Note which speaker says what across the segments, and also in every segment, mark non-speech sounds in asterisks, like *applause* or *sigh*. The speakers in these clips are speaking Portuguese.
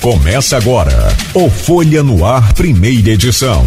Speaker 1: Começa agora o Folha no Ar, primeira edição.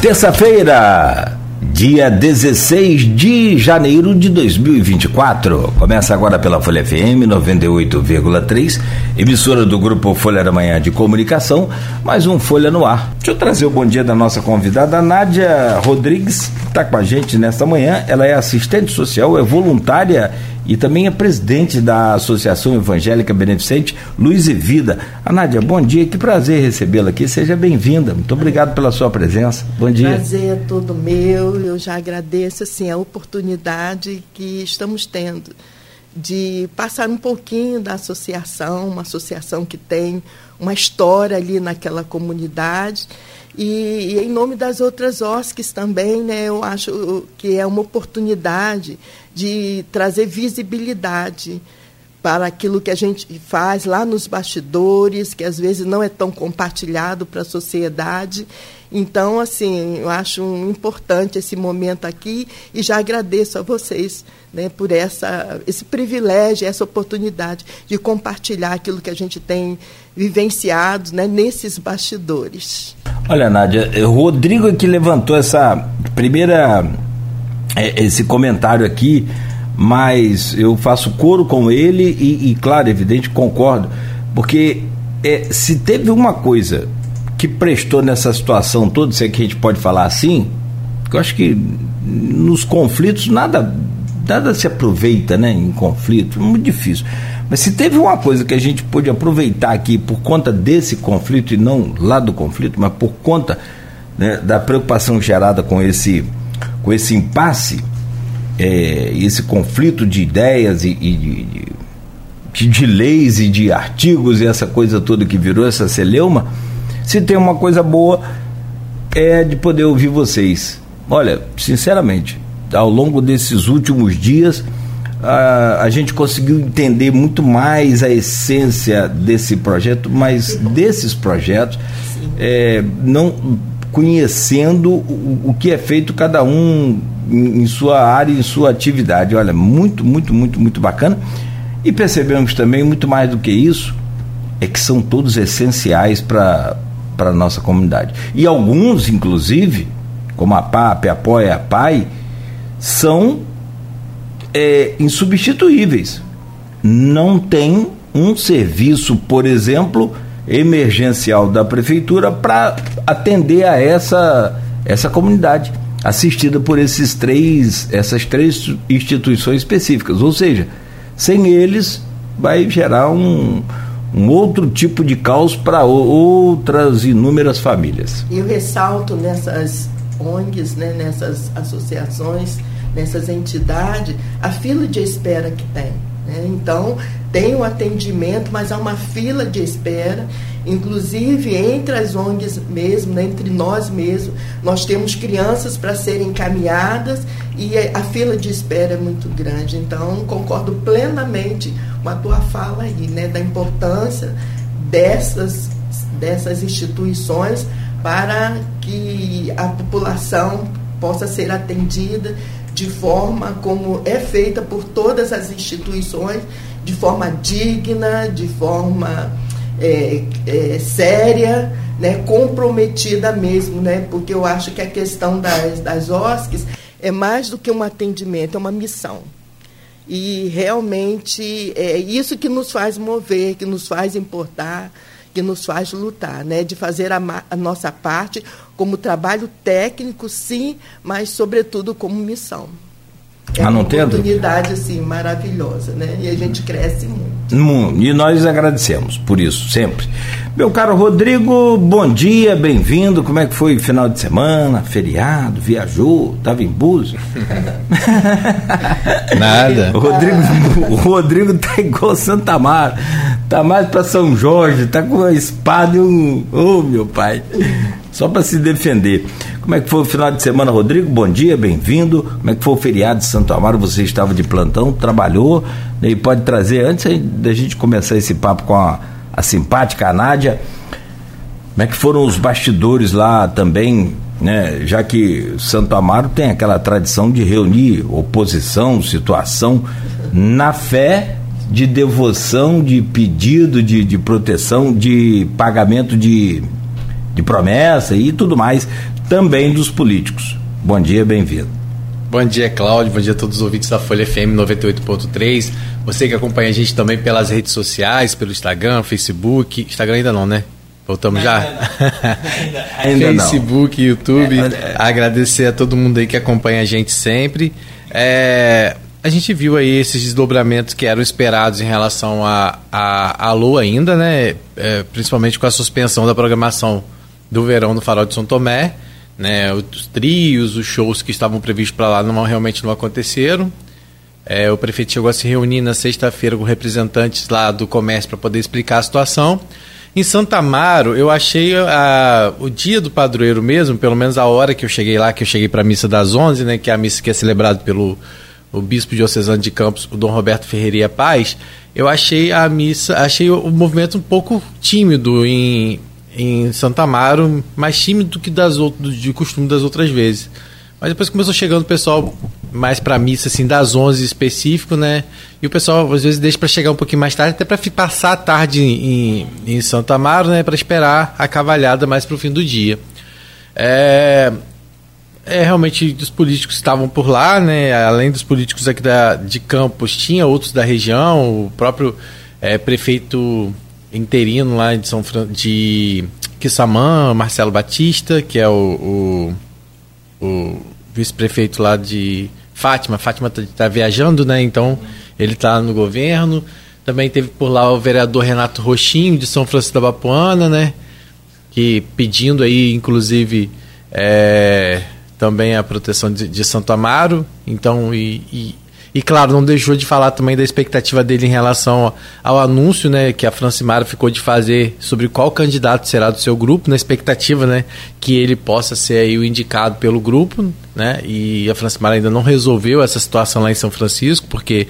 Speaker 2: Terça-feira, dia 16 de janeiro de 2024. Começa agora pela Folha FM 98,3, emissora do grupo Folha da Manhã de Comunicação, mais um Folha no Ar. Deixa eu trazer o bom dia da nossa convidada, Nádia Rodrigues, que está com a gente nesta manhã. Ela é assistente social, é voluntária e também é presidente da Associação Evangélica Beneficente Luz e Vida. A Nádia, bom dia, que prazer recebê-la aqui, seja bem-vinda. Muito obrigado pela sua presença. Bom dia.
Speaker 3: Prazer é todo meu, eu já agradeço assim, a oportunidade que estamos tendo de passar um pouquinho da associação, uma associação que tem uma história ali naquela comunidade. E, e, em nome das outras OSCs também, né, eu acho que é uma oportunidade de trazer visibilidade para aquilo que a gente faz lá nos bastidores, que às vezes não é tão compartilhado para a sociedade. Então, assim, eu acho importante esse momento aqui e já agradeço a vocês né, por essa, esse privilégio, essa oportunidade de compartilhar aquilo que a gente tem vivenciado né, nesses bastidores.
Speaker 2: Olha, Nádia, o Rodrigo é que levantou essa primeira é, esse comentário aqui, mas eu faço coro com ele e, e claro, evidente, concordo, porque é, se teve uma coisa que prestou nessa situação toda, se é que a gente pode falar assim, eu acho que nos conflitos nada nada se aproveita, né, em conflito, muito difícil. Mas se teve uma coisa que a gente pôde aproveitar aqui por conta desse conflito e não lá do conflito, mas por conta né, da preocupação gerada com esse com esse impasse, é, esse conflito de ideias e, e de, de, leis e de artigos e essa coisa toda que virou essa celeuma, se tem uma coisa boa é de poder ouvir vocês. Olha, sinceramente, ao longo desses últimos dias, a, a gente conseguiu entender muito mais a essência desse projeto, mas desses projetos, é, não conhecendo o, o que é feito cada um em, em sua área, em sua atividade. Olha, muito, muito, muito, muito bacana. E percebemos também, muito mais do que isso, é que são todos essenciais para a nossa comunidade. E alguns, inclusive, como a PAP, Apoia, a PAI, são é, insubstituíveis. Não tem um serviço, por exemplo, emergencial da prefeitura para atender a essa, essa comunidade assistida por esses três, essas três instituições específicas. Ou seja, sem eles vai gerar um, um outro tipo de caos para outras inúmeras famílias.
Speaker 3: E eu ressalto nessas ONGs, né, nessas associações, nessas entidades, a fila de espera que tem. Né? Então, tem o um atendimento, mas há uma fila de espera. Inclusive, entre as ONGs mesmo, né, entre nós mesmos, nós temos crianças para serem encaminhadas e a fila de espera é muito grande. Então, concordo plenamente com a tua fala aí, né, da importância dessas, dessas instituições para que a população possa ser atendida de forma como é feita por todas as instituições, de forma digna, de forma é, é, séria, né, comprometida mesmo, né, porque eu acho que a questão das, das OSCs é mais do que um atendimento, é uma missão. E realmente é isso que nos faz mover, que nos faz importar, que nos faz lutar, né? de fazer a, a, nossa parte como trabalho técnico, sim, mas, sobretudo, como missão. É ah, uma oportunidade assim, maravilhosa, né? E a gente cresce muito.
Speaker 2: E nós agradecemos por isso, sempre. Meu caro Rodrigo, bom dia, bem-vindo. Como é que foi o final de semana? Feriado, viajou, estava em Búzios? *laughs*
Speaker 4: Nada.
Speaker 2: O Rodrigo, o Rodrigo tá igual Santa Mara. Tá mais para São Jorge, tá com uma espada e um. Ô, oh, meu pai só para se defender. Como é que foi o final de semana, Rodrigo? Bom dia, bem-vindo. Como é que foi o feriado de Santo Amaro? Você estava de plantão, trabalhou né? e pode trazer, antes da gente começar esse papo com a, a simpática Nádia, como é que foram os bastidores lá também, né? Já que Santo Amaro tem aquela tradição de reunir oposição, situação, na fé de devoção, de pedido de, de proteção, de pagamento de, de promessa e tudo mais, também dos políticos. Bom dia, bem-vindo.
Speaker 4: Bom dia, Cláudio. Bom dia a todos os ouvintes da Folha FM 98.3. Você que acompanha a gente também pelas redes sociais, pelo Instagram, Facebook. Instagram ainda não, né? Voltamos já? ainda *laughs* não. Facebook, YouTube. É, é... Agradecer a todo mundo aí que acompanha a gente sempre. É, a gente viu aí esses desdobramentos que eram esperados em relação a, a, a Lua ainda, né? É, principalmente com a suspensão da programação do verão no Farol de São Tomé. Né? Os trios, os shows que estavam previstos para lá não, realmente não aconteceram. É, o prefeito chegou a se reunir na sexta-feira com representantes lá do comércio para poder explicar a situação. Em Santa Amaro, eu achei a, o dia do padroeiro mesmo, pelo menos a hora que eu cheguei lá, que eu cheguei para a missa das 11, né, que é a missa que é celebrada pelo o bispo diocesano de Campos, o Dom Roberto Ferreira Paz, eu achei a missa, achei o movimento um pouco tímido em, em Santa Amaro, mais tímido do que das de costume das outras vezes. Mas depois começou chegando o pessoal mais para missa, assim, das 11 específico, né? E o pessoal às vezes deixa para chegar um pouquinho mais tarde, até para passar a tarde em, em Santa Amaro, né? Para esperar a cavalhada mais para o fim do dia. É, é, realmente os políticos estavam por lá, né? Além dos políticos aqui da, de Campos, tinha outros da região, o próprio é, prefeito interino lá de São Fran... de Quissamã, Marcelo Batista, que é o, o, o vice-prefeito lá de Fátima. Fátima está tá viajando, né? Então ele está no governo. Também teve por lá o vereador Renato Roxinho, de São Francisco da Bapuana, né? Que pedindo aí, inclusive, é, também a proteção de, de Santo Amaro. Então, e, e, e, claro, não deixou de falar também da expectativa dele em relação ao, anúncio né, que a Francimara ficou de fazer sobre qual candidato será do seu grupo, na expectativa né, que ele possa ser aí o indicado pelo grupo. Né, e a Francimara ainda não resolveu essa situação lá em São Francisco, porque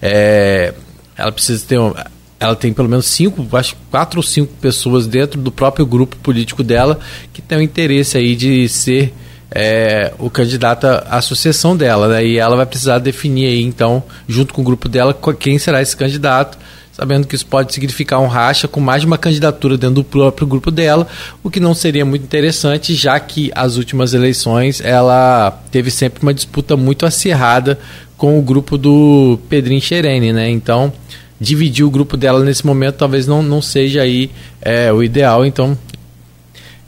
Speaker 4: é, ela precisa ter. Um, ela tem pelo menos cinco, acho quatro ou cinco pessoas dentro do próprio grupo político dela que tem o interesse aí de ser é, o candidato à sucessão dela, né? E ela vai precisar definir aí, então, junto com o grupo dela, quem será esse candidato, sabendo que isso pode significar um racha com mais de uma candidatura dentro do próprio grupo dela, o que não seria muito interessante, já que as últimas eleições ela teve sempre uma disputa muito acirrada com o grupo do Pedrinho Xerene, né? Então, dividir o grupo dela nesse momento talvez não, não seja aí é, o ideal, então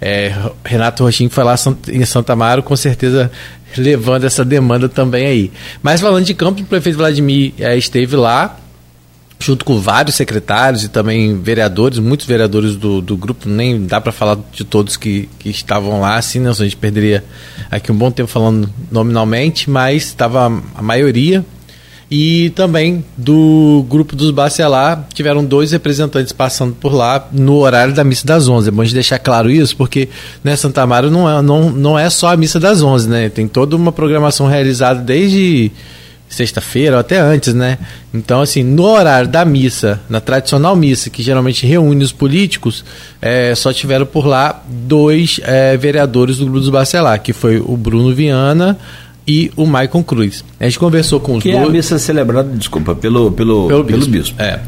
Speaker 4: é, Renato Roxinho foi lá em Santa Amaro, com certeza levando essa demanda também aí. Mas falando de campo, o prefeito Vladimir é, esteve lá, junto com vários secretários e também vereadores, muitos vereadores do, do grupo, nem dá para falar de todos que, que estavam lá, assim, né? a gente perderia aqui um bom tempo falando nominalmente, mas estava a maioria e também do grupo dos Bacelar, tiveram dois representantes passando por lá no horário da missa das 11. É bom de deixar claro isso, porque né, Santa Amaro não é, não, não é só a missa das 11, né? Tem toda uma programação realizada desde sexta-feira ou até antes, né? Então, assim, no horário da missa, na tradicional missa, que geralmente reúne os políticos, é, só tiveram por lá dois é, vereadores do grupo dos Bacelar, que foi o Bruno Viana e o Maicon Cruz. A gente conversou com os
Speaker 2: que
Speaker 4: dois.
Speaker 2: Que é a missa celebrada, desculpa, pelo, pelo, pelo, pelo bispo. bispo.
Speaker 4: É.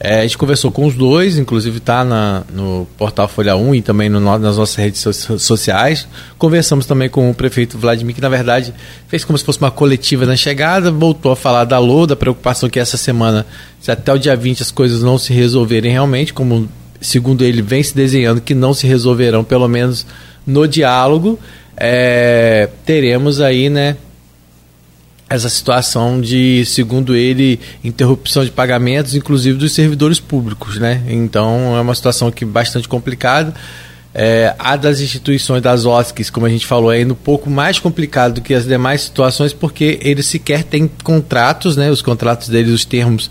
Speaker 4: é. A gente conversou com os dois, inclusive está no portal Folha 1 e também no, nas nossas redes sociais. Conversamos também com o prefeito Vladimir, que na verdade fez como se fosse uma coletiva na chegada, voltou a falar da LO, da preocupação que essa semana, se até o dia 20 as coisas não se resolverem realmente, como segundo ele vem se desenhando que não se resolverão, pelo menos no diálogo é, teremos aí, né, essa situação de, segundo ele, interrupção de pagamentos, inclusive dos servidores públicos, né? Então é uma situação que bastante complicada. É, a das instituições das OSCs, como a gente falou, é ainda um pouco mais complicado do que as demais situações, porque eles sequer têm contratos, né? Os contratos deles, os termos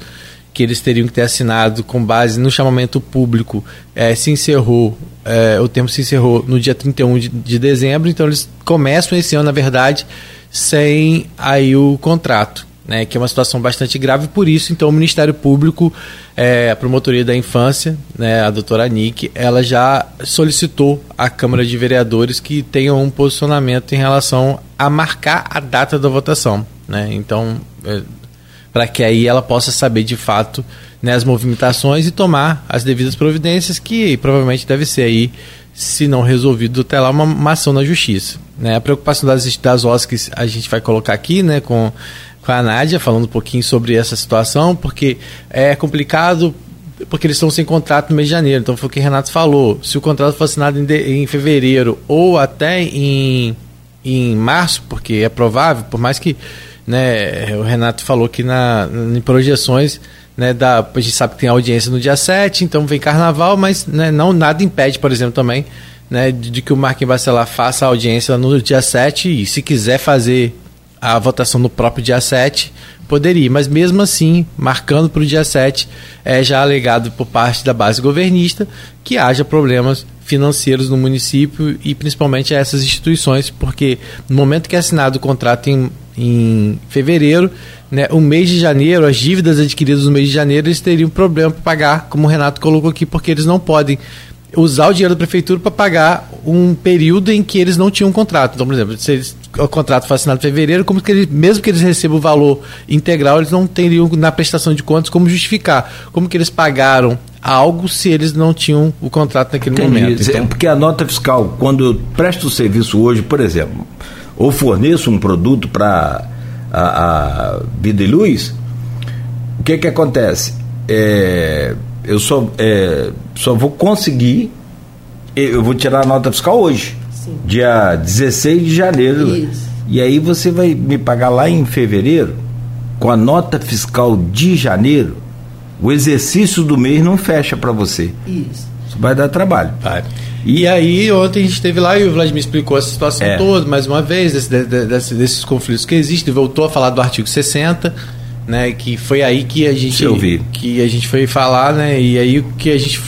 Speaker 4: que eles teriam que ter assinado com base no chamamento público é, se encerrou, é, o tempo se encerrou no dia 31 de, de dezembro, então eles começam esse ano, na verdade, sem aí o contrato. Né, que é uma situação bastante grave, por isso, então, o Ministério Público, é, a Promotoria da Infância, né, a doutora Nick, ela já solicitou à Câmara de Vereadores que tenham um posicionamento em relação a marcar a data da votação. Né? Então, é, para que aí ela possa saber de fato né, as movimentações e tomar as devidas providências, que provavelmente deve ser aí, se não resolvido até lá, uma, uma ação na justiça. Né? A preocupação das, das OSCs a gente vai colocar aqui né, com, com a Nádia, falando um pouquinho sobre essa situação, porque é complicado porque eles estão sem contrato no mês de janeiro. Então foi o que o Renato falou. Se o contrato for assinado em, de, em fevereiro ou até em, em março, porque é provável, por mais que né, o Renato falou que na, em projeções né, da, a gente sabe que tem audiência no dia 7, então vem carnaval, mas né, não nada impede, por exemplo, também né, de, de que o Marquinhos Bacelar faça a audiência no dia 7 e se quiser fazer a votação no próprio dia 7, poderia, mas mesmo assim, marcando para o dia 7, é já alegado por parte da base governista que haja problemas financeiros no município e principalmente a essas instituições, porque no momento que é assinado o contrato em, em fevereiro, né, o mês de janeiro, as dívidas adquiridas no mês de janeiro, eles teriam problema para pagar, como o Renato colocou aqui, porque eles não podem usar o dinheiro da prefeitura para pagar um período em que eles não tinham um contrato. Então, por exemplo, se eles, o contrato foi assinado em fevereiro, como que eles, mesmo que eles recebam o valor integral, eles não teriam na prestação de contas como justificar. Como que eles pagaram algo se eles não tinham o contrato naquele Entendi. momento.
Speaker 2: Então... Porque a nota fiscal, quando eu presto o serviço hoje, por exemplo, ou forneço um produto para a, a, Vida e Luz, o que que acontece? É, eu só, é, só vou conseguir, eu vou tirar a nota fiscal hoje, Sim. dia 16 de janeiro. Isso. E aí você vai me pagar lá em fevereiro, com a nota fiscal de janeiro, o exercício do mês não fecha para você. Isso. Isso vai dar trabalho.
Speaker 4: Vai. E aí, ontem a gente esteve lá e o Vladimir explicou essa situação é. toda, mais uma vez, desse, desse, desses conflitos que existem, voltou a falar do artigo 60 né? Que foi aí que a gente que a gente foi falar, né? E aí o que a gente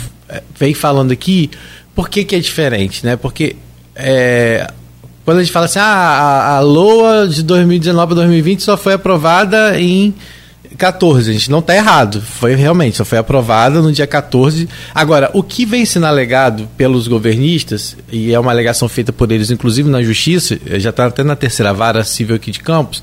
Speaker 4: vem falando aqui, por que, que é diferente, né? Porque é, quando a gente fala assim, ah, a, a LOA de 2019 a 2020 só foi aprovada em 14, a gente não está errado. Foi realmente, só foi aprovada no dia 14. Agora, o que vem sendo alegado pelos governistas, e é uma alegação feita por eles, inclusive na justiça, já está até na terceira vara civil aqui de Campos,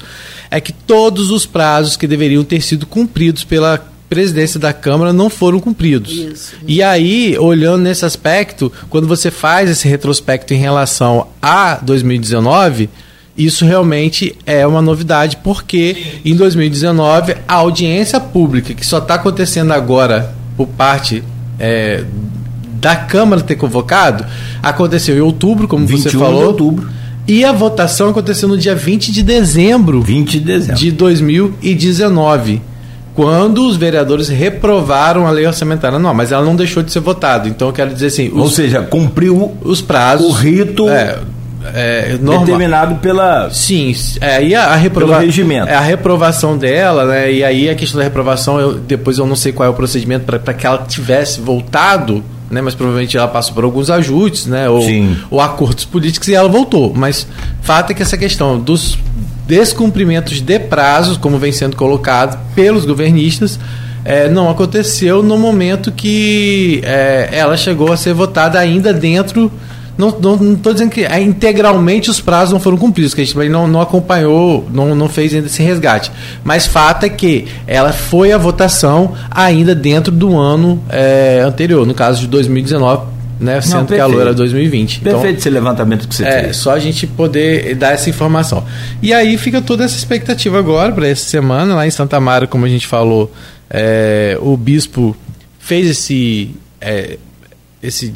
Speaker 4: é que todos os prazos que deveriam ter sido cumpridos pela presidência da Câmara não foram cumpridos. Isso. E aí, olhando nesse aspecto, quando você faz esse retrospecto em relação a 2019 isso realmente é uma novidade, porque em 2019 a audiência pública, que só está acontecendo agora por parte é, da Câmara ter convocado, aconteceu em outubro, como você falou.
Speaker 2: De outubro.
Speaker 4: E a votação aconteceu no dia 20 de dezembro,
Speaker 2: 20 de, dezembro.
Speaker 4: de 2019 quando os vereadores reprovaram a lei orçamentária. Não, mas ela não deixou de ser votada. Então eu quero dizer assim.
Speaker 2: Os, Ou seja, cumpriu
Speaker 4: os prazos.
Speaker 2: O rito.
Speaker 4: É, é, normal.
Speaker 2: determinado pela
Speaker 4: sim é, e a, a reprova
Speaker 2: regimento.
Speaker 4: É, a reprovação dela né e aí a questão da reprovação eu, depois eu não sei qual é o procedimento para que ela tivesse voltado né mas provavelmente ela passou por alguns ajustes né ou, ou acordos políticos e ela voltou mas fato é que essa questão dos descumprimentos de prazos como vem sendo colocado pelos governistas é, não aconteceu no momento que é, ela chegou a ser votada ainda dentro não estou dizendo que é, integralmente os prazos não foram cumpridos, que a gente não, não acompanhou, não, não fez ainda esse resgate. Mas fato é que ela foi à votação ainda dentro do ano é, anterior, no caso de 2019, né, sendo não, que a lua era 2020.
Speaker 2: Perfeito então, esse levantamento que você
Speaker 4: é, fez. só a gente poder dar essa informação. E aí fica toda essa expectativa agora para essa semana, lá em Santa Mara, como a gente falou, é, o bispo fez esse, é, esse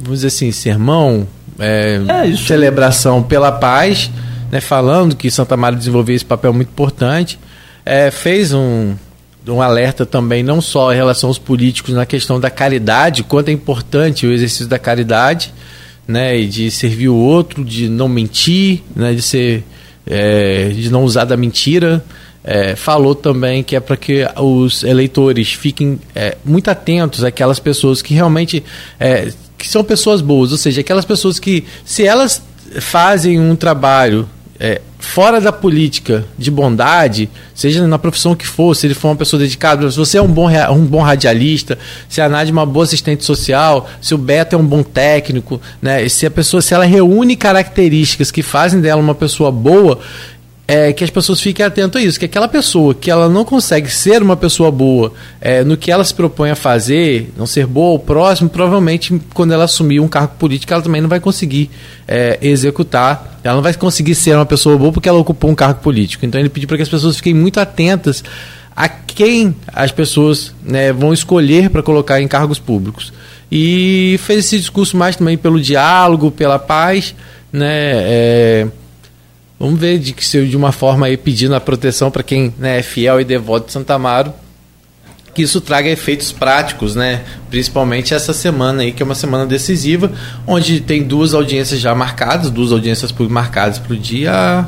Speaker 4: vamos dizer assim, sermão, é, é celebração pela paz, né, falando que Santa Maria desenvolveu esse papel muito importante. É, fez um, um alerta também, não só em relação aos políticos na questão da caridade, quanto é importante o exercício da caridade, né, e de servir o outro, de não mentir, né, de ser, é, de não usar da mentira. É, falou também que é para que os eleitores fiquem é, muito atentos àquelas pessoas que realmente é, que são pessoas boas, ou seja, aquelas pessoas que, se elas fazem um trabalho é, fora da política de bondade, seja na profissão que for, se ele for uma pessoa dedicada, se você é um bom, um bom radialista, se a Nádia é uma boa assistente social, se o Beto é um bom técnico, né, se a pessoa, se ela reúne características que fazem dela uma pessoa boa, é que as pessoas fiquem atentas a isso, que aquela pessoa que ela não consegue ser uma pessoa boa é, no que ela se propõe a fazer, não ser boa ao próximo, provavelmente quando ela assumir um cargo político, ela também não vai conseguir é, executar, ela não vai conseguir ser uma pessoa boa porque ela ocupou um cargo político. Então ele pediu para que as pessoas fiquem muito atentas a quem as pessoas né, vão escolher para colocar em cargos públicos. E fez esse discurso mais também pelo diálogo, pela paz, né? É, Vamos ver de que se de uma forma aí pedindo a proteção para quem né, é fiel e devoto de Santa Amaro, que isso traga efeitos práticos, né? Principalmente essa semana aí, que é uma semana decisiva, onde tem duas audiências já marcadas, duas audiências marcadas para o dia.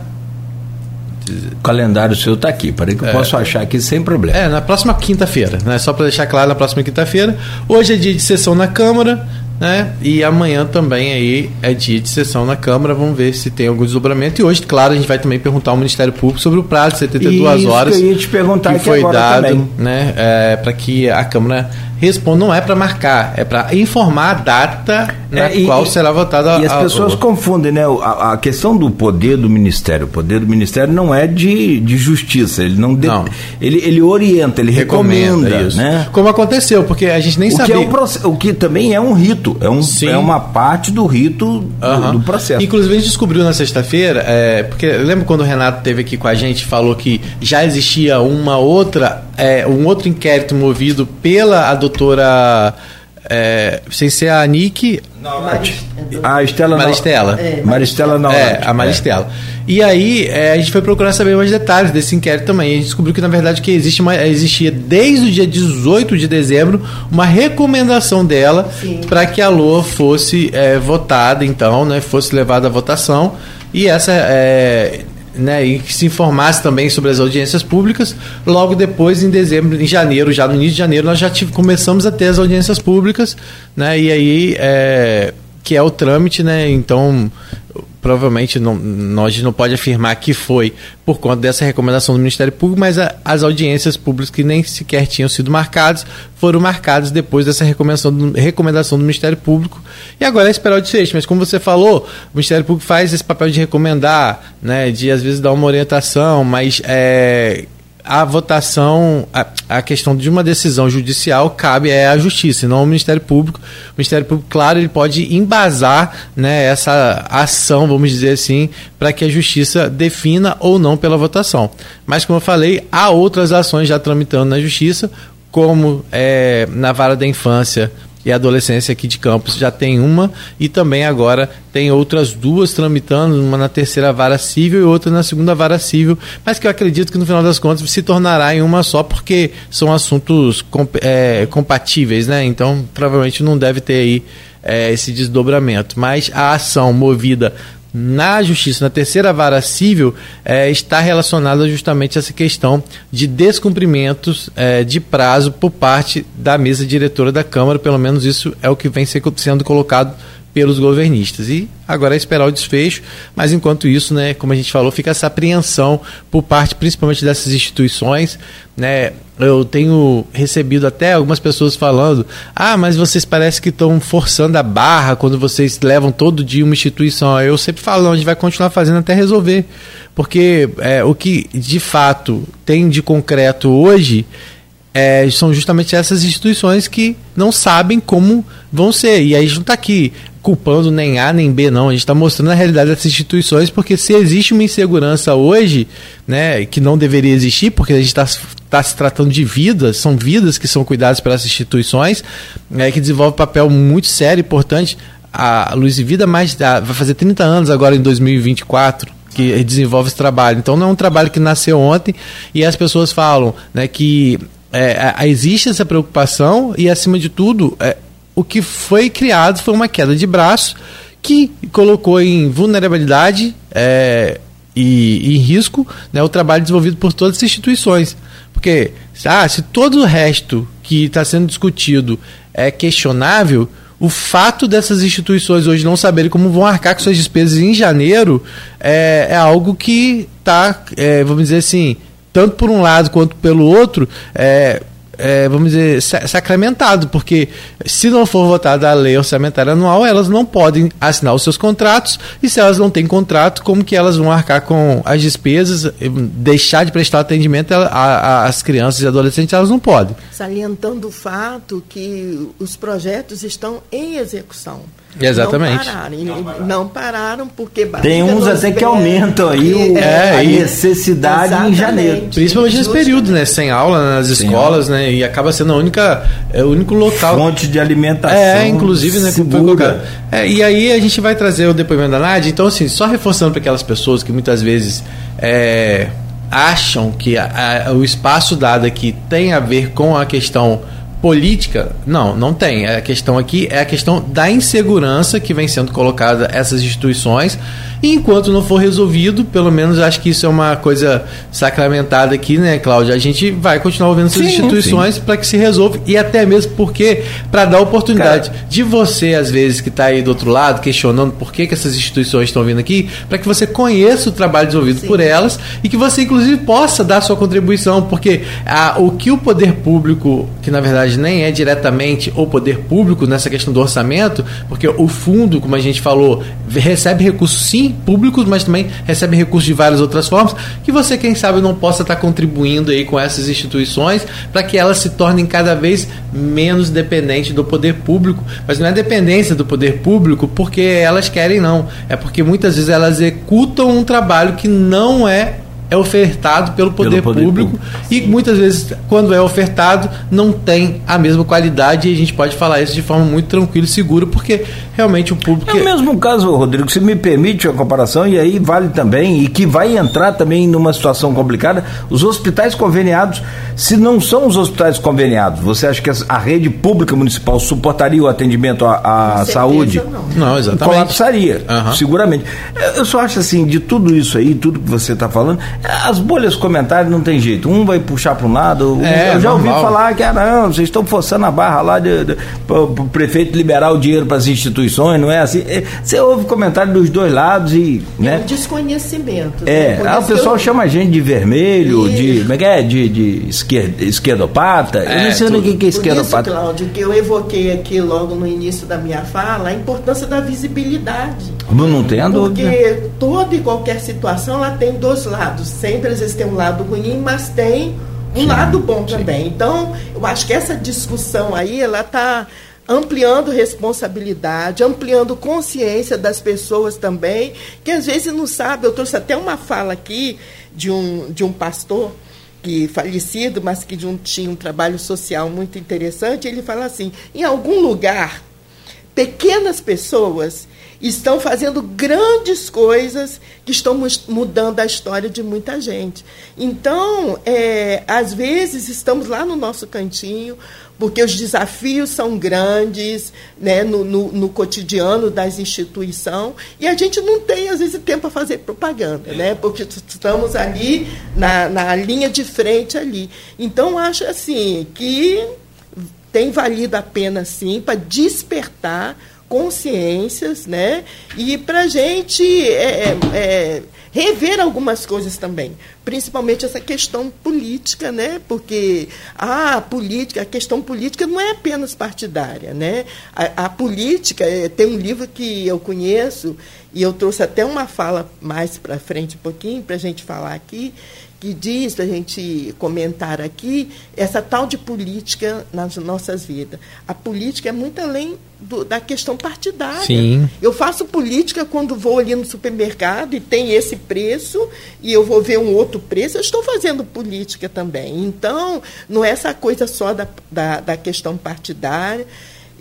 Speaker 2: O calendário seu está aqui, para que eu é, posso achar aqui sem problema.
Speaker 4: É, na próxima quinta-feira, né? Só para deixar claro, na próxima quinta-feira. Hoje é dia de sessão na Câmara, né? E amanhã também aí é dia de sessão na Câmara, vamos ver se tem algum desdobramento. E hoje, claro, a gente vai também perguntar ao Ministério Público sobre o prazo de 72 Isso horas
Speaker 2: que, eu ia te perguntar
Speaker 4: que foi dado, também. né, é, para que a Câmara responda, não é para marcar, é para informar a data na é, e, qual será votada
Speaker 2: E as pessoas a, confundem, né? A, a, questão do poder do Ministério. O poder do Ministério não é de, de justiça, ele não, de, não. Ele, ele orienta, ele recomenda, recomenda isso. né?
Speaker 4: Como aconteceu, porque a gente nem o sabia.
Speaker 2: Que é o, o que também é um rito, é, um, é uma parte do rito uhum. do, do, processo.
Speaker 4: Inclusive a gente descobriu na sexta-feira, é, porque lembra quando o Renato esteve aqui com a gente falou que já existia uma outra, é, um outro inquérito movido pela a doutora é, sem ser a Nick.
Speaker 2: Não, a Estela
Speaker 4: Maristela.
Speaker 2: É, Maristela não.
Speaker 4: É, a Maristela. É. E aí é, a gente foi procurar saber mais detalhes desse inquérito também. E a gente descobriu que, na verdade, que existe uma, existia desde o dia 18 de dezembro uma recomendação dela para que a LOA fosse é, votada, então, né, fosse levada à votação. E essa é, né, e que se informasse também sobre as audiências públicas. Logo depois, em dezembro, em janeiro, já no início de janeiro, nós já tive, começamos a ter as audiências públicas, né, e aí é, que é o trâmite, né, então provavelmente não, nós não pode afirmar que foi por conta dessa recomendação do Ministério Público, mas a, as audiências públicas que nem sequer tinham sido marcadas foram marcadas depois dessa recomendação do, recomendação do Ministério Público. E agora é esperar o desfecho. Mas como você falou, o Ministério Público faz esse papel de recomendar, né, de às vezes dar uma orientação, mas é, a votação, a, a, questão de uma decisão judicial cabe é à justiça, não ao Ministério Público. O Ministério Público, claro, ele pode embasar né, essa ação, vamos dizer assim, para que a justiça defina ou não pela votação. Mas, como eu falei, há outras ações já tramitando na justiça, como é, na vara da infância e adolescência aqui de Campos já tem uma e também agora tem outras duas tramitando, uma na terceira vara civil e outra na segunda vara civil, mas que eu acredito que no final das contas se tornará em uma só porque são assuntos é, compatíveis, né? Então provavelmente não deve ter aí é, esse desdobramento. Mas a ação movida na justiça, na terceira vara civil, é, está relacionada justamente a essa questão de descumprimentos é, de prazo por parte da mesa diretora da Câmara, pelo menos isso é o que vem sendo colocado pelos governistas. E agora é esperar o desfecho, mas enquanto isso, né, como a gente falou, fica essa apreensão por parte principalmente dessas instituições. Né, eu tenho recebido até algumas pessoas falando: ah, mas vocês parecem que estão forçando a barra quando vocês levam todo dia uma instituição. Eu sempre falo: a gente vai continuar fazendo até resolver. Porque é, o que de fato tem de concreto hoje é, são justamente essas instituições que não sabem como vão ser. E aí a gente não está aqui culpando nem A nem B, não. A gente está mostrando a realidade dessas instituições, porque se existe uma insegurança hoje, né, que não deveria existir, porque a gente está tá se tratando de vidas, são vidas que são cuidadas pelas instituições, né, que desenvolve um papel muito sério e importante. A Luz e Vida mais, vai fazer 30 anos agora em 2024 que desenvolve esse trabalho. Então não é um trabalho que nasceu ontem e as pessoas falam né, que é, existe essa preocupação e, acima de tudo, é, o que foi criado foi uma queda de braço que colocou em vulnerabilidade é, e, e, em risco né, o trabalho desenvolvido por todas as instituições. Porque ah, se todo o resto que está sendo discutido é questionável, o fato dessas instituições hoje não saberem como vão arcar com suas despesas em janeiro é, é algo que está, é, vamos dizer assim, tanto por um lado quanto pelo outro, é, é, vamos dizer, sacramentado, porque se não for votada a lei orçamentária anual, elas não podem assinar os seus contratos, e se elas não têm contrato, como que elas vão arcar com as despesas, deixar de prestar atendimento às crianças e adolescentes, elas não podem.
Speaker 3: Salientando o fato que os projetos estão em execução.
Speaker 4: Exatamente.
Speaker 3: Não pararam, não pararam, não pararam porque
Speaker 2: tem uns até que aumentam aí o, é, a necessidade exatamente. em janeiro.
Speaker 4: Principalmente nesse período, né? Sem aula nas Sem escolas, aula. né? E acaba sendo a única, é o único local.
Speaker 2: Fonte de alimentação.
Speaker 4: É, inclusive, né? É, e aí a gente vai trazer o depoimento da Nádia. Então, assim, só reforçando para aquelas pessoas que muitas vezes é, acham que a, a, o espaço dado aqui tem a ver com a questão política, não, não tem. A questão aqui é a questão da insegurança que vem sendo colocada essas instituições e enquanto não for resolvido, pelo menos acho que isso é uma coisa sacramentada aqui, né, Cláudia? A gente vai continuar ouvindo essas sim, instituições para que se resolva e até mesmo porque para dar oportunidade Cara. de você, às vezes, que está aí do outro lado, questionando por que, que essas instituições estão vindo aqui, para que você conheça o trabalho desenvolvido sim. por elas e que você, inclusive, possa dar sua contribuição, porque a, o que o poder público, que na verdade nem é diretamente o poder público nessa questão do orçamento, porque o fundo, como a gente falou, recebe recursos sim públicos, mas também recebe recursos de várias outras formas, que você, quem sabe, não possa estar contribuindo aí com essas instituições para que elas se tornem cada vez menos dependentes do poder público. Mas não é dependência do poder público porque elas querem, não. É porque muitas vezes elas executam um trabalho que não é é ofertado pelo poder, pelo poder público, público, e muitas vezes, quando é ofertado, não tem a mesma qualidade e a gente pode falar isso de forma muito tranquila e segura, porque realmente o público.
Speaker 2: É o mesmo caso, Rodrigo, se me permite a comparação, e aí vale também, e que vai entrar também numa situação complicada, os hospitais conveniados, se não são os hospitais conveniados, você acha que a rede pública municipal suportaria o atendimento à, à saúde?
Speaker 4: Não. não, exatamente.
Speaker 2: Colapsaria, uhum. seguramente. Eu só acho assim, de tudo isso aí, tudo que você está falando, as bolhas comentários não tem jeito. Um vai puxar para um lado. É, eu já normal. ouvi falar que, ah, não, vocês estão forçando a barra lá para o prefeito liberar o dinheiro para as instituições, não é assim? É, você ouve comentário dos dois lados e. Né?
Speaker 3: É um desconhecimento.
Speaker 2: É, né? ah, o pessoal eu... chama a gente de vermelho, e... de. Como é que é? De, de esquerda, esquerdopata. É, eu não sei o que é esquerdopata.
Speaker 3: Por isso, Cláudio, que eu evoquei aqui logo no início da minha fala, a importância da visibilidade.
Speaker 2: Não, não tem a
Speaker 3: dúvida. Porque toda e qualquer situação ela tem dois lados sempre às vezes tem um lado ruim, mas tem um sim, lado bom sim. também. Então, eu acho que essa discussão aí, ela está ampliando responsabilidade, ampliando consciência das pessoas também, que às vezes não sabe. Eu trouxe até uma fala aqui de um, de um pastor que falecido, mas que um, tinha um trabalho social muito interessante. Ele fala assim: em algum lugar, pequenas pessoas estão fazendo grandes coisas que estão mudando a história de muita gente. Então, é, às vezes, estamos lá no nosso cantinho, porque os desafios são grandes né, no, no, no cotidiano das instituições, e a gente não tem, às vezes, tempo para fazer propaganda, né, porque estamos ali na, na linha de frente ali. Então, acho assim que tem valido a pena, sim, para despertar consciências, né? E para a gente é, é, é, rever algumas coisas também, principalmente essa questão política, né? Porque a política, a questão política não é apenas partidária, né? A, a política é, tem um livro que eu conheço e eu trouxe até uma fala mais para frente um pouquinho para a gente falar aqui que diz, a gente comentar aqui, essa tal de política nas nossas vidas. A política é muito além do, da questão partidária.
Speaker 4: Sim.
Speaker 3: Eu faço política quando vou ali no supermercado e tem esse preço e eu vou ver um outro preço, eu estou fazendo política também. Então, não é essa coisa só da, da, da questão partidária.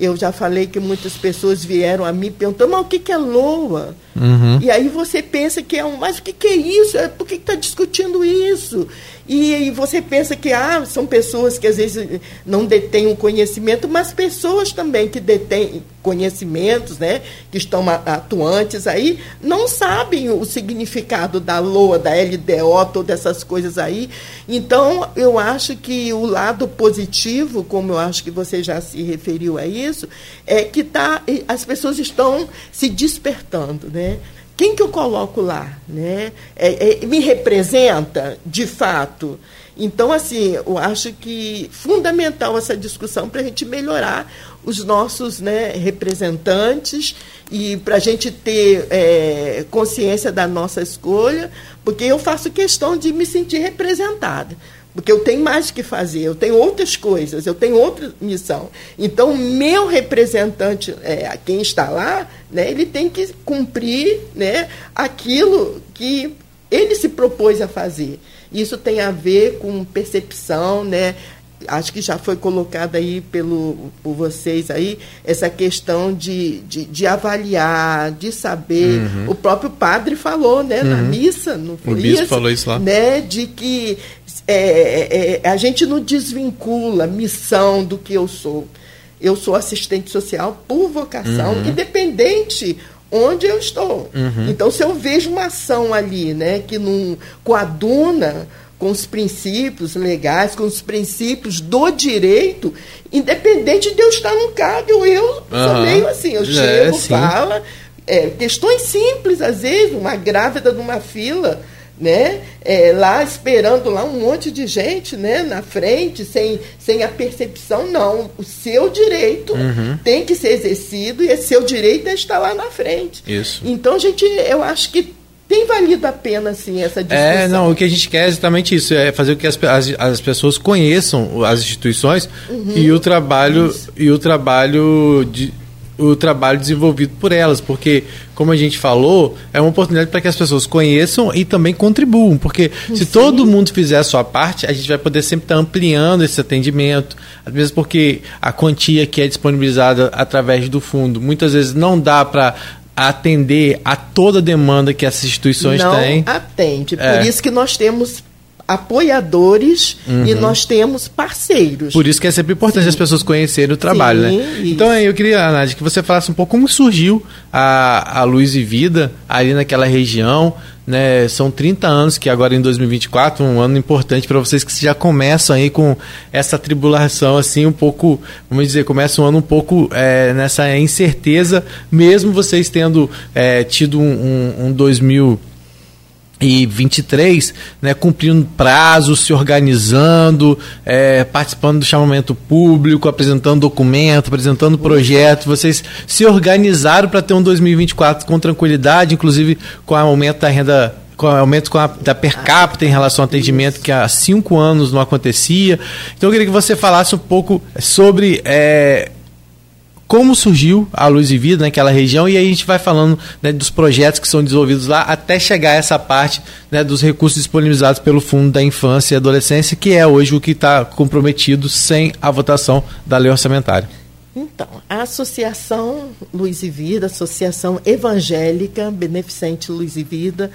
Speaker 3: Eu já falei que muitas pessoas vieram a mim perguntando, mas o que, que é LOA? Uhum. E aí você pensa que é um, mas o que, que é isso? É, por que está discutindo isso? E, e, você pensa que ah, são pessoas que às vezes não detêm o conhecimento, mas pessoas também que detêm conhecimentos, né, que estão atuantes aí, não sabem o significado da LOA, da LDO, todas essas coisas aí. Então, eu acho que o lado positivo, como eu acho que você já se referiu a isso, é que tá, as pessoas estão se despertando, né? Quem que eu coloco lá? Né? É, é, me representa, de fato? Então, assim, eu acho que fundamental essa discussão para a gente melhorar os nossos né, representantes e para a gente ter é, consciência da nossa escolha, porque eu faço questão de me sentir representada. Porque eu tenho mais que fazer, eu tenho outras coisas, eu tenho outra missão. Então, meu representante, é, quem está lá, né, ele tem que cumprir né, aquilo que ele se propôs a fazer. Isso tem a ver com percepção, né? Acho que já foi colocada aí pelo, por vocês aí, essa questão de, de, de avaliar, de saber. Uhum. O próprio padre falou, né, uhum. na missa, no
Speaker 4: O bispo falou isso lá.
Speaker 3: Né, de que é, é, é, a gente não desvincula a missão do que eu sou. Eu sou assistente social por vocação, uhum. independente onde eu estou. Uhum. Então, se eu vejo uma ação ali, né, que não coaduna com os princípios legais, com os princípios do direito, independente de eu estar no cargo, eu uhum. sou meio assim, eu é, chego, fala, é, questões simples, às vezes, uma grávida numa fila, né? É, lá esperando lá um monte de gente né? na frente, sem, sem a percepção, não. O seu direito uhum. tem que ser exercido e esse seu direito é estar lá na frente.
Speaker 4: Isso.
Speaker 3: Então, gente, eu acho que tem valido a pena assim essa discussão.
Speaker 4: É, não, o que a gente quer é exatamente isso, é fazer com que as, as, as pessoas conheçam as instituições uhum. e o trabalho isso. e o trabalho de, o trabalho desenvolvido por elas, porque, como a gente falou, é uma oportunidade para que as pessoas conheçam e também contribuam, porque Sim. se todo mundo fizer a sua parte, a gente vai poder sempre estar ampliando esse atendimento, às vezes porque a quantia que é disponibilizada através do fundo, muitas vezes não dá para atender a toda a demanda que essas instituições
Speaker 3: não
Speaker 4: têm.
Speaker 3: Não atende. Por é. isso que nós temos apoiadores uhum. e nós temos parceiros.
Speaker 4: Por isso que é sempre importante Sim. as pessoas conhecerem o trabalho, Sim, né? Isso. Então eu queria, Nádia, que você falasse um pouco como surgiu a, a Luz e Vida ali naquela região. Né, são 30 anos que agora em 2024, um ano importante para vocês que já começam aí com essa tribulação assim um pouco, vamos dizer, começa um ano um pouco é, nessa incerteza, mesmo vocês tendo é, tido um, um, um 2000 e 23, né, cumprindo prazos, se organizando, é, participando do chamamento público, apresentando documento, apresentando projeto. Vocês se organizaram para ter um 2024 com tranquilidade, inclusive com o aumento da renda com aumento com a, da per capita em relação ao atendimento que há cinco anos não acontecia. Então eu queria que você falasse um pouco sobre é, como surgiu a Luz e Vida naquela região e aí a gente vai falando né, dos projetos que são desenvolvidos lá até chegar a essa parte né, dos recursos disponibilizados pelo Fundo da Infância e Adolescência, que é hoje o que está comprometido sem a votação da lei orçamentária.
Speaker 3: Então, a Associação Luz e Vida, Associação Evangélica Beneficente Luz e Vida,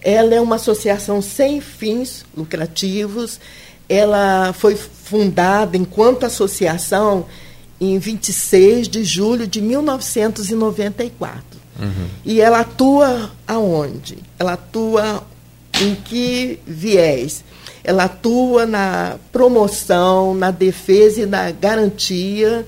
Speaker 3: ela é uma associação sem fins lucrativos. Ela foi fundada enquanto associação em 26 de julho de 1994. Uhum. E ela atua aonde? Ela atua em que viés? Ela atua na promoção, na defesa e na garantia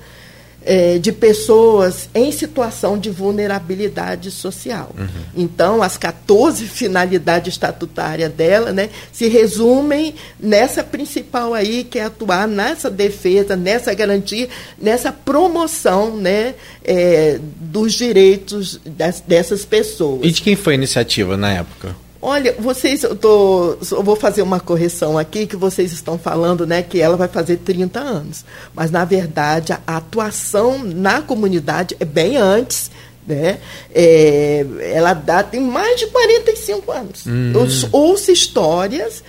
Speaker 3: é, de pessoas em situação de vulnerabilidade social. Uhum. Então, as 14 finalidades estatutárias dela né, se resumem nessa principal aí, que é atuar nessa defesa, nessa garantia, nessa promoção né, é, dos direitos das, dessas pessoas.
Speaker 4: E de quem foi a iniciativa na época?
Speaker 3: Olha, vocês, eu, tô, eu vou fazer uma correção aqui, que vocês estão falando né, que ela vai fazer 30 anos. Mas, na verdade, a atuação na comunidade é bem antes. Né? É, ela dá, tem mais de 45 anos. Hum. Eu ouço histórias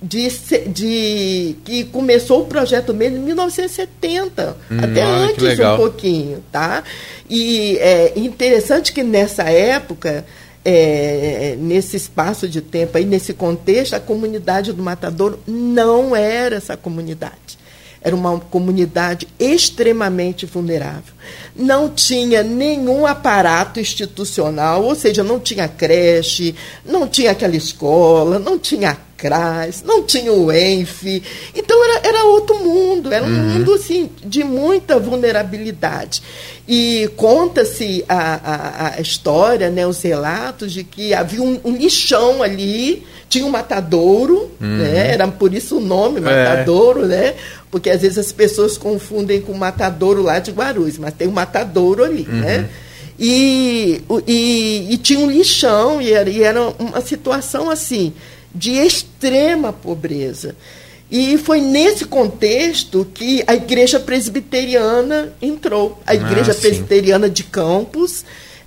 Speaker 3: de, de que começou o projeto mesmo em 1970, hum, até antes um pouquinho, tá? E é interessante que nessa época é, nesse espaço de tempo, aí, nesse contexto, a comunidade do Matador não era essa comunidade. Era uma comunidade extremamente vulnerável. Não tinha nenhum aparato institucional, ou seja, não tinha creche, não tinha aquela escola, não tinha CRAS, não tinha o ENF. Então era, era outro mundo, era um uhum. mundo assim, de muita vulnerabilidade. E conta-se a, a, a, história, né, os relatos de que havia um, um lixão ali, tinha um matadouro, uhum. né, era por isso o nome, é. matadouro, é. né? Porque às vezes as pessoas confundem com o matadouro lá de Guarulhos, mas tem um matadouro ali, uhum. né? E, e, e, tinha um lixão, e era, e era uma situação assim, de extrema pobreza. E foi nesse contexto que a igreja presbiteriana entrou. A ah, igreja ah, presbiteriana de Campos,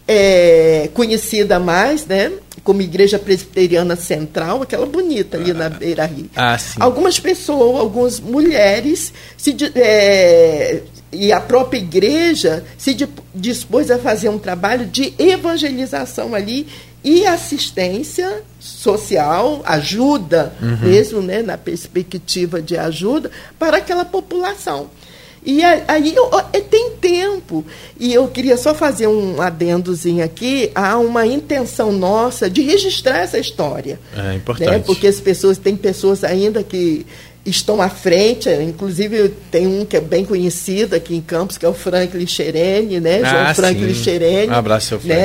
Speaker 3: é, conhecida mais, né? Como Igreja Presbiteriana Central, aquela bonita ali ah, na Beira Rio.
Speaker 4: Ah,
Speaker 3: Algumas pessoas, algumas mulheres se, é, e a própria igreja se dispôs a fazer um trabalho de evangelização ali e assistência social, ajuda uhum. mesmo, né, na perspectiva de ajuda para aquela população. E aí tem tempo. E eu queria só fazer um adendozinho aqui. Há uma intenção nossa de registrar essa história.
Speaker 4: É importante.
Speaker 3: Né? Porque as pessoas, tem pessoas ainda que estão à frente, inclusive tem um que é bem conhecido aqui em Campos, que é o Franklin Xerene, né?
Speaker 4: Ah,
Speaker 3: João Franklin Xerene.
Speaker 4: Um abraço, seu
Speaker 3: Franklin.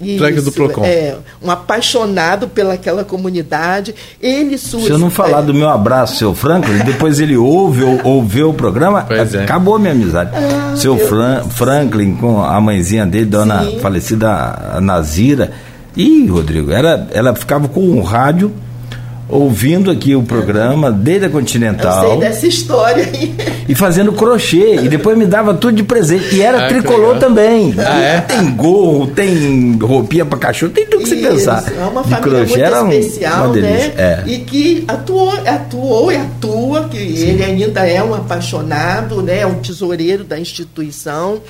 Speaker 3: Né?
Speaker 4: Franklin do Procon.
Speaker 3: É, um apaixonado pelaquela comunidade. Ele
Speaker 2: surge, Se eu não falar do meu abraço, seu Franklin, depois ele ouve ou ouviu o programa, é. acabou a minha amizade. Ah, seu Fran, Franklin com a mãezinha dele, dona Sim. falecida Nazira. Ih, Rodrigo, era, ela ficava com um rádio ouvindo aqui o programa desde a Continental.
Speaker 3: Eu sei dessa história aí.
Speaker 2: E fazendo crochê. E depois me dava tudo de presente. E era ah, tricolor também.
Speaker 4: Ah, é?
Speaker 2: Tem gorro, tem roupinha para cachorro, tem tudo que você pensar.
Speaker 3: É uma de família crochê era um, especial, né? É. E que atuou, atuou e atua, que Sim. ele ainda é um apaixonado, né? É um tesoureiro da instituição.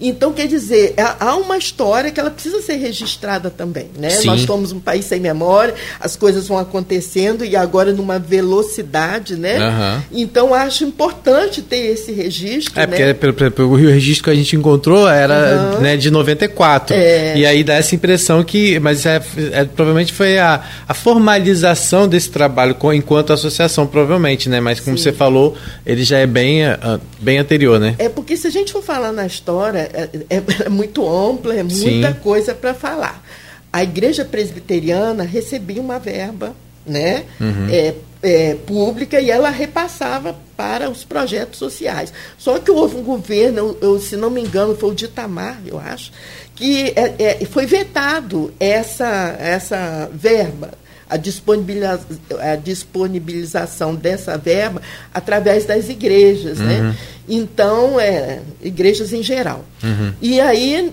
Speaker 3: Então, quer dizer, há uma história que ela precisa ser registrada também. Né? Nós somos um país sem memória, as coisas vão acontecendo e agora numa velocidade, né?
Speaker 4: Uhum.
Speaker 3: Então, acho importante ter esse registro.
Speaker 4: É,
Speaker 3: né?
Speaker 4: porque o registro que a gente encontrou era uhum. né, de 94. É. E aí dá essa impressão que. Mas é, é, provavelmente foi a, a formalização desse trabalho com, enquanto associação, provavelmente, né? Mas como Sim. você falou, ele já é bem, uh, bem anterior, né?
Speaker 3: É porque se a gente for falar na história, é, é, é muito ampla, é muita Sim. coisa para falar. A igreja presbiteriana recebia uma verba né, uhum. é, é, pública e ela repassava para os projetos sociais. Só que houve um governo, eu, se não me engano, foi o de Itamar, eu acho, que é, é foi vetado essa, essa verba a, disponibiliza, a disponibilização dessa verba através das igrejas, né? uhum. né? Então, é, igrejas em geral.
Speaker 4: Uhum.
Speaker 3: E aí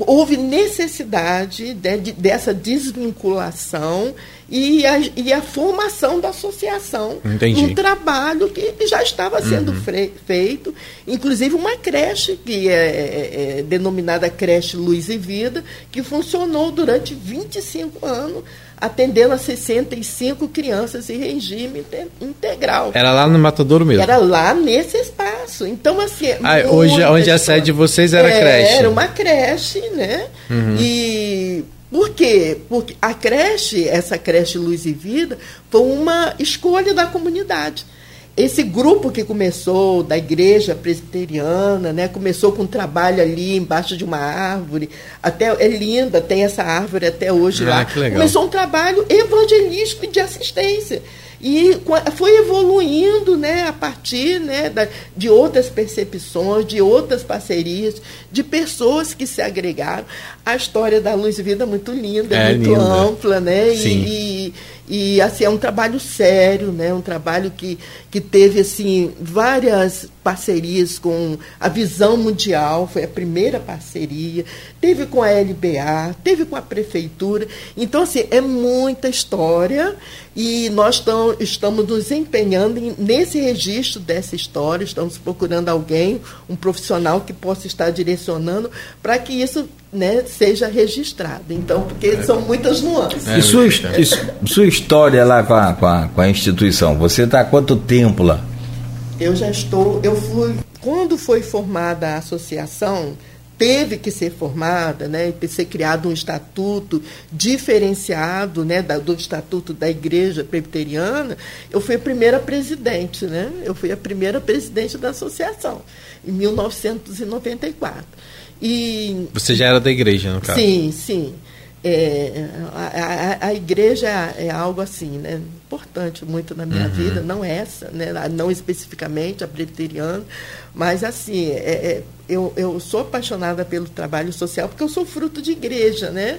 Speaker 3: houve necessidade de, de, dessa desvinculação e a, e a, formação da associação.
Speaker 4: Entendi.
Speaker 3: Um trabalho que já estava sendo uhum. feito, inclusive uma creche, que é, é, é, denominada Creche Luz e Vida, que funcionou durante 25 anos atendendo a 65 crianças em regime integral.
Speaker 4: Era lá no Matadouro mesmo?
Speaker 3: Era lá nesse espaço. Então, assim.
Speaker 4: Ah, hoje, onde a sede de vocês era
Speaker 3: é,
Speaker 4: creche?
Speaker 3: Era uma creche, né?
Speaker 4: Uhum.
Speaker 3: E. Por quê? Porque a creche, essa creche Luz e Vida, foi uma escolha da comunidade esse grupo que começou da igreja presbiteriana, né, começou com um trabalho ali embaixo de uma árvore, até é linda, tem essa árvore até hoje
Speaker 4: ah,
Speaker 3: lá.
Speaker 4: Começou
Speaker 3: um trabalho evangelístico e de assistência. E foi evoluindo né, a partir né, da, de outras percepções, de outras parcerias, de pessoas que se agregaram. A história da Luz Vida é muito linda, é muito linda. ampla, né?
Speaker 4: Sim.
Speaker 3: E, e assim, é um trabalho sério, né? um trabalho que, que teve assim, várias parcerias com a Visão Mundial, foi a primeira parceria, teve com a LBA, teve com a Prefeitura. Então, assim, é muita história e nós tão, estamos nos empenhando em, nesse registro dessa história, estamos procurando alguém, um profissional que possa estar direcionando para que isso né, seja registrado. Então, porque é. são muitas nuances.
Speaker 2: É, e sua, sua história lá com a, com a, com a instituição? Você está há quanto tempo lá?
Speaker 3: Eu já estou. Eu fui. Quando foi formada a associação, teve que ser formada, né, e ser criado um estatuto diferenciado, né, da, do estatuto da Igreja Presbiteriana, eu fui a primeira presidente, né? Eu fui a primeira presidente da associação em 1994.
Speaker 4: E você já era da igreja, no caso?
Speaker 3: Sim, sim. É, a, a, a, igreja é algo assim, né, importante muito na minha uhum. vida, não essa, né, não especificamente a presbiteriana, mas assim, é, é, eu, eu sou apaixonada pelo trabalho social porque eu sou fruto de igreja, né?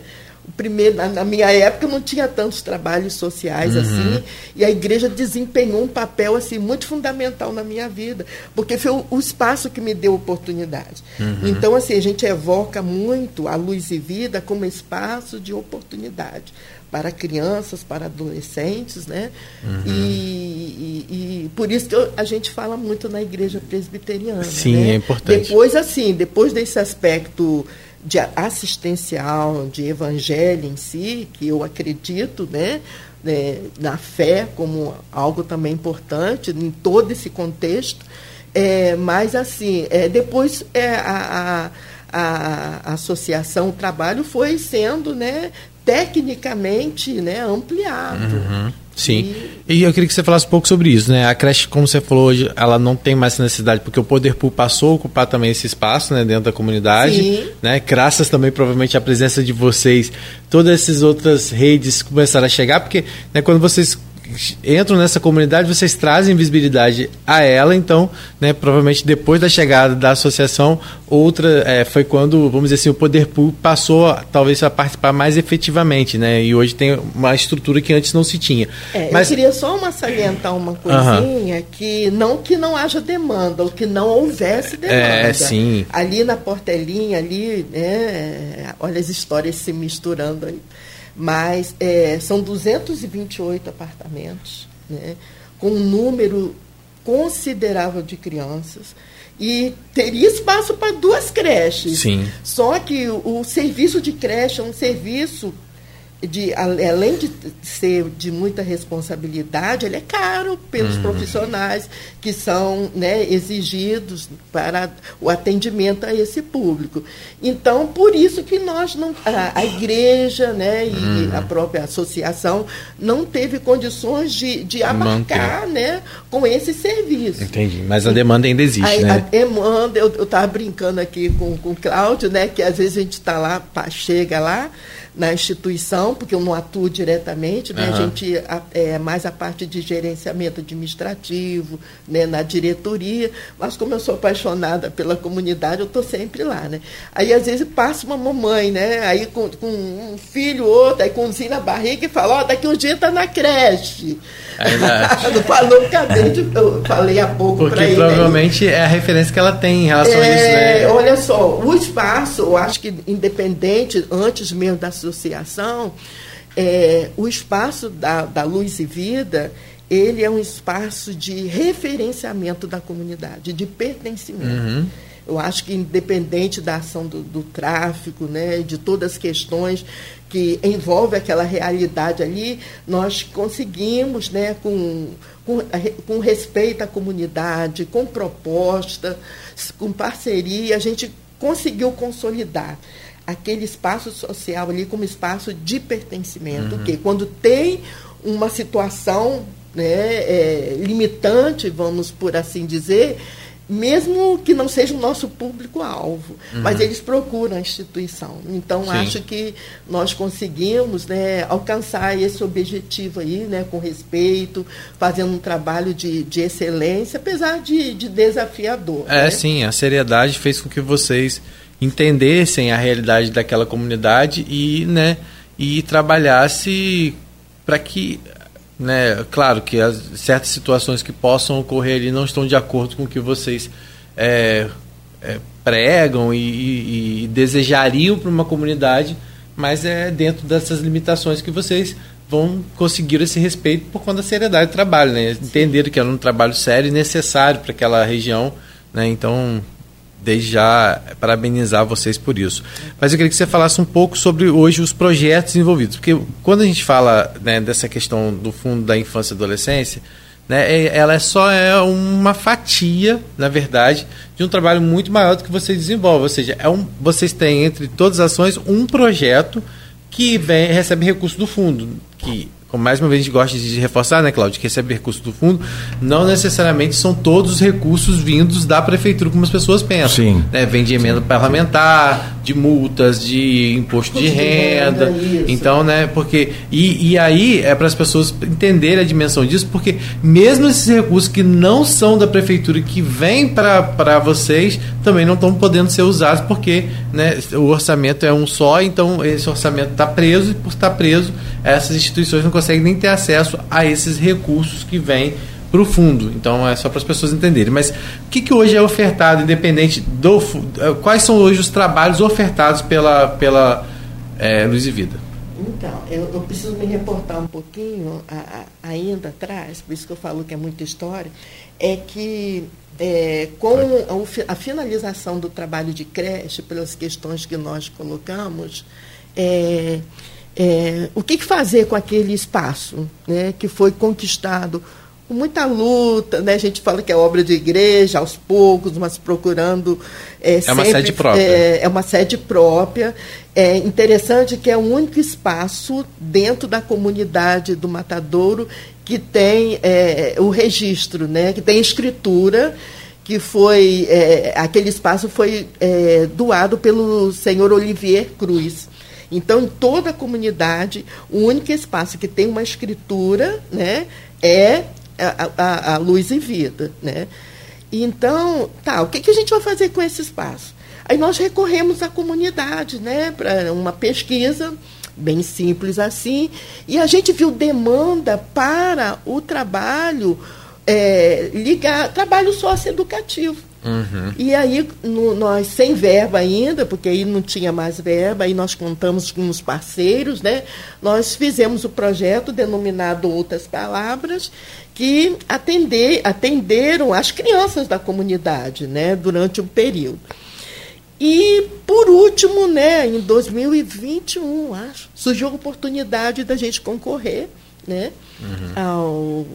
Speaker 3: Primeiro, na minha época não tinha tantos trabalhos sociais uhum. assim, e a igreja desempenhou um papel assim muito fundamental na minha vida, porque foi o, o espaço que me deu oportunidade. Uhum. Então assim, a gente evoca muito a luz e vida como espaço de oportunidade para crianças, para adolescentes, né? Uhum. E, e, e, por isso que eu, a gente fala muito na igreja presbiteriana.
Speaker 4: Sim,
Speaker 3: né?
Speaker 4: é importante.
Speaker 3: Depois, assim, depois desse aspecto de assistencial, de evangelho em si, que eu acredito, né, né, na fé como algo também importante em todo esse contexto. É, mas assim, é, depois é, a, a, a, associação, o trabalho foi sendo né, tecnicamente né, ampliado.
Speaker 4: Uhum. Sim. E... e... eu queria que você falasse um pouco sobre isso, né? A creche, como você falou hoje, ela não tem mais necessidade, porque o Poder Público passou a ocupar também esse espaço, né, dentro da comunidade, Sim. né? Graças também provavelmente à presença de vocês, todas essas outras redes começaram a chegar, porque né, quando vocês entram nessa comunidade, vocês trazem visibilidade a ela, então, né, provavelmente depois da chegada da associação, outra é, foi quando, vamos dizer assim, o poder público passou talvez a participar mais efetivamente, né, e hoje tem uma estrutura que antes não se tinha.
Speaker 3: É, Mas... Eu queria só uma salientar uma coisinha, que não que não haja demanda, ou que não houvesse demanda.
Speaker 4: É, sim.
Speaker 3: Ali na portelinha, ali, né, olha as histórias se misturando aí. Mas é, são 228 apartamentos, né, com um número considerável de crianças e teria espaço para duas creches.
Speaker 4: Sim.
Speaker 3: Só que o, o serviço de creche é um serviço de, além de ser de muita responsabilidade, ele é caro pelos uhum. profissionais que são né, exigidos para o atendimento a esse público. Então, por isso que nós não, a, a igreja né, e uhum. a própria associação não teve condições de, de abarcar né, com esse serviço.
Speaker 4: Entendi, mas a demanda ainda existe, a, né?
Speaker 3: A demanda, eu estava brincando aqui com, com o Cláudio, né, que às vezes a gente está lá, chega lá, na instituição, porque eu não atuo diretamente, né? Uhum. a gente é mais a parte de gerenciamento administrativo, né? na diretoria, mas como eu sou apaixonada pela comunidade, eu estou sempre lá. Né? Aí às vezes passa uma mamãe, né? aí com, com um filho, outro, aí com um na barriga e fala, ó, oh, daqui um dia está na creche. É *laughs* não falou, cadê? Eu falei há pouco
Speaker 4: para ele. Porque provavelmente é a referência que ela tem em relação
Speaker 3: é,
Speaker 4: a isso,
Speaker 3: né? Olha só, o espaço, eu acho que independente, antes mesmo da associação, é, o espaço da, da Luz e Vida, ele é um espaço de referenciamento da comunidade, de pertencimento. Uhum. Eu acho que independente da ação do, do, tráfico, né, de todas as questões que envolvem aquela realidade ali, nós conseguimos, né, com, com, com respeito à comunidade, com proposta, com parceria, a gente conseguiu consolidar aquele espaço social ali como espaço de pertencimento, uhum. que quando tem uma situação né, é, limitante, vamos por assim dizer, mesmo que não seja o nosso público-alvo, uhum. mas eles procuram a instituição. Então, Sim. acho que nós conseguimos né, alcançar esse objetivo aí, né, com respeito, fazendo um trabalho de, de excelência, apesar de, de desafiador.
Speaker 4: É,
Speaker 3: né?
Speaker 4: sim, a seriedade fez com que vocês entendessem a realidade daquela comunidade e, né, e trabalhasse para que, né, claro que as, certas situações que possam ocorrer ali não estão de acordo com o que vocês é, é, pregam e, e, e desejariam para uma comunidade, mas é dentro dessas limitações que vocês vão conseguir esse respeito por conta da seriedade do trabalho, né? Entenderam que era um trabalho sério e necessário para aquela região, né? Então desde já parabenizar vocês por isso. Mas eu queria que você falasse um pouco sobre hoje os projetos envolvidos, porque quando a gente fala né, dessa questão do fundo da infância e adolescência, né, é, ela é só é uma fatia, na verdade, de um trabalho muito maior do que vocês desenvolvem. Ou seja, é um, vocês têm entre todas as ações um projeto que vem, recebe recurso do fundo, que como mais uma vez a gente gosta de reforçar, né, Cláudio, que recebe recursos do fundo, não necessariamente são todos os recursos vindos da prefeitura, como as pessoas pensam. Sim. Né? Vem de emenda Sim. parlamentar, de multas, de imposto de, renda. renda então, né, porque. E, e aí é para as pessoas entenderem a dimensão disso, porque mesmo esses recursos que não são da prefeitura, que vêm para vocês, também não estão podendo ser usados, porque né, o orçamento é um só, então esse orçamento está preso, e por estar preso, essas instituições não conseguem nem ter acesso a esses recursos que vêm para o fundo. Então é só para as pessoas entenderem. Mas o que, que hoje é ofertado, independente do. Eh, quais são hoje os trabalhos ofertados pela, pela é, Luz e Vida?
Speaker 3: Então, eu, eu, preciso me reportar um pouquinho a, a, ainda atrás, por isso que eu falo que é muita história, é que é, com a, finalização do trabalho de creche, pelas questões que nós colocamos, é, é, o que, fazer com aquele espaço né, que foi conquistado com muita luta, né? A gente fala que é obra de igreja, aos poucos, mas procurando.
Speaker 4: É, é sempre, uma sede própria.
Speaker 3: É, é, uma sede própria. É interessante que é o único espaço dentro da comunidade do Matadouro que tem é, o registro, né? Que tem escritura que foi é, aquele espaço foi é, doado pelo senhor Olivier Cruz. Então, em toda a comunidade, o único espaço que tem uma escritura né, é a, a, a luz e vida. Né? Então, tá, o que, que a gente vai fazer com esse espaço? Aí nós recorremos à comunidade né, para uma pesquisa bem simples assim, e a gente viu demanda para o trabalho é, ligar, trabalho socioeducativo. Uhum. E aí, no, nós, sem verba ainda, porque aí não tinha mais verba, aí nós contamos com os parceiros, né? Nós fizemos o projeto denominado Outras Palavras, que atender, atenderam as crianças da comunidade, né? Durante um período. E, por último, né, em 2021, acho, surgiu a oportunidade da gente concorrer né, uhum. ao,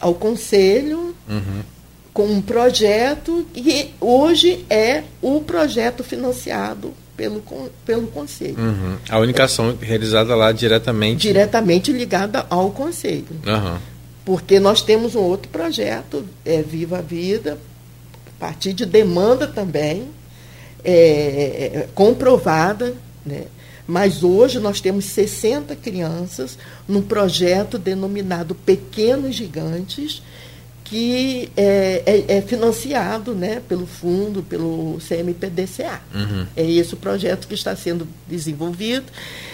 Speaker 3: ao conselho. Uhum com um projeto que hoje é o projeto financiado pelo, pelo Conselho.
Speaker 4: Uhum. A única ação realizada lá diretamente?
Speaker 3: Diretamente ligada ao Conselho. Uhum. Porque nós temos um outro projeto, é Viva a Vida, a partir de demanda também, é, comprovada, né? Mas hoje nós temos 60 crianças num projeto denominado Pequenos Gigantes, que é, é, é, financiado né, pelo fundo, pelo CMPDCA. Uhum. É esse o projeto que está sendo desenvolvido.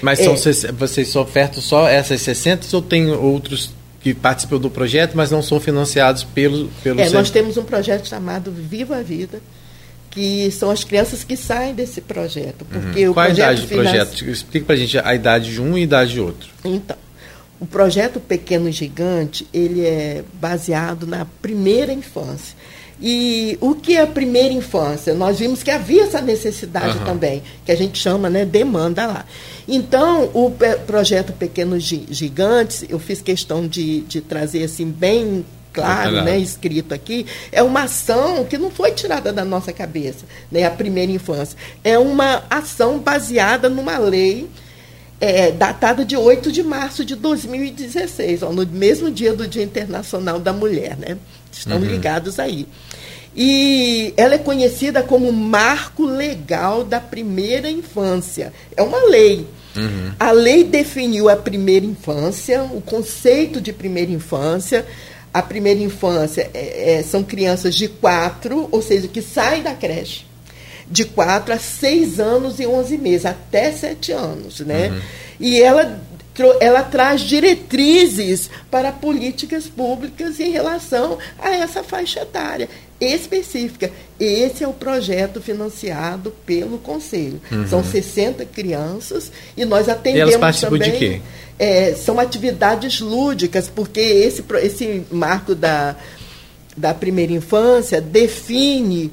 Speaker 4: Mas são, é, vocês ofertam só essas 60 ou tem outros que participam do projeto, mas não são financiados pelo, pelo
Speaker 3: é, Nós temos um projeto chamado Viva a Vida, que são as crianças que saem desse projeto.
Speaker 4: Uhum. Porque uhum. o Qual projeto a idade do projeto? Explica para a gente a idade de um e a idade de outro.
Speaker 3: Então, o projeto Pequeno Gigante, ele é baseado na primeira infância. E o que é a primeira infância? Nós vimos que havia essa necessidade uhum. também, que a gente chama né, demanda lá. Então, o projeto Pequenos Gigantes, eu fiz questão de, de trazer assim bem claro, né, escrito aqui, é uma ação que não foi tirada da nossa cabeça, né, a primeira infância. É uma ação baseada numa lei é, datada de 8 de março de 2016, ó, no mesmo dia do Dia Internacional da Mulher, né? Estão uhum. ligados aí. E ela é conhecida como marco legal da primeira infância. É uma lei. Uhum. A lei definiu a primeira infância, o conceito de primeira infância. A primeira infância é, é, são crianças de quatro, ou seja, que saem da creche de 4 a 6 anos e 11 meses, até 7 anos. Né? Uhum. E ela, ela traz diretrizes para políticas públicas em relação a essa faixa etária específica. Esse é o projeto financiado pelo Conselho. Uhum. São 60 crianças e nós atendemos e elas também. De quê? É, são atividades lúdicas, porque esse, esse marco da, da primeira infância define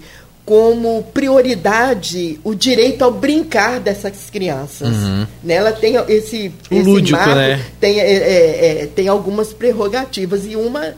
Speaker 3: como prioridade o direito ao brincar dessas crianças. Uhum. Né? Ela tem esse,
Speaker 4: o esse lúdico, marco, né?
Speaker 3: tem, é, é, é, tem algumas prerrogativas e uma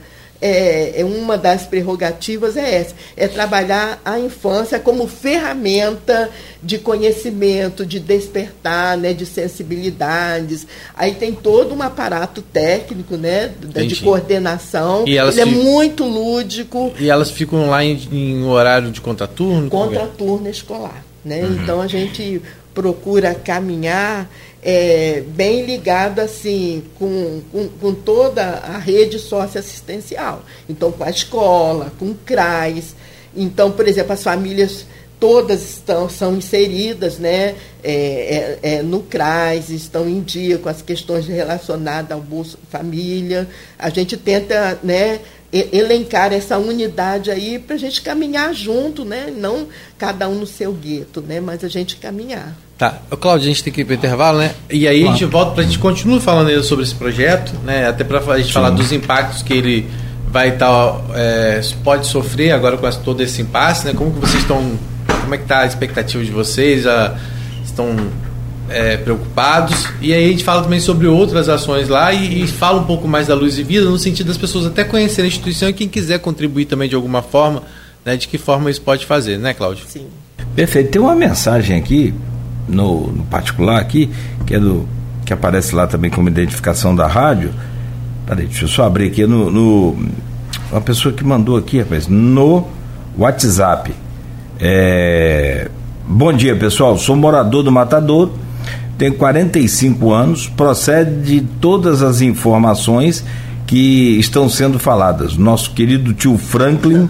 Speaker 3: é, é, uma das prerrogativas é essa, é trabalhar a infância como ferramenta de conhecimento, de despertar, né, de sensibilidades. Aí tem todo um aparato técnico, né, de coordenação.
Speaker 4: E elas
Speaker 3: Ele é muito lúdico.
Speaker 4: E elas ficam lá em, em horário de contraturno?
Speaker 3: Contraturno escolar, né? Uhum. Então a gente procura caminhar é, bem ligado assim com, com, com, toda a rede socioassistencial. Então, com a escola, com o CRAS. Então, por exemplo, as famílias todas estão, são inseridas né, é, é, é no CRAS, estão em dia com as questões relacionadas ao Bolsa Família. A gente tenta né, elencar essa unidade aí para a gente caminhar junto, né? não cada um no seu gueto, né? mas a gente caminhar.
Speaker 4: Tá, Cláudio, a gente tem que ir para o intervalo, né? E aí claro. a gente volta para a gente continuar falando sobre esse projeto, né? Até para a gente Sim. falar dos impactos que ele vai estar, tá, é, pode sofrer agora com todo esse impasse, né? Como que vocês estão, como é que está a expectativa de vocês? Já estão é, preocupados? E aí a gente fala também sobre outras ações lá e, e, fala um pouco mais da Luz e Vida, no sentido das pessoas até conhecerem a instituição e quem quiser contribuir também de alguma forma, né? De que forma isso pode fazer, né, Cláudio?
Speaker 3: Sim.
Speaker 2: Perfeito. Tem uma mensagem aqui no, no, particular aqui, que é do que aparece lá também como identificação da rádio. Peraí, deixa eu só abrir aqui no, no uma pessoa que mandou aqui, rapaz, no WhatsApp. É, bom dia, pessoal. Sou morador do Matador, tenho 45 anos, procede de todas as informações que estão sendo faladas. Nosso querido tio Franklin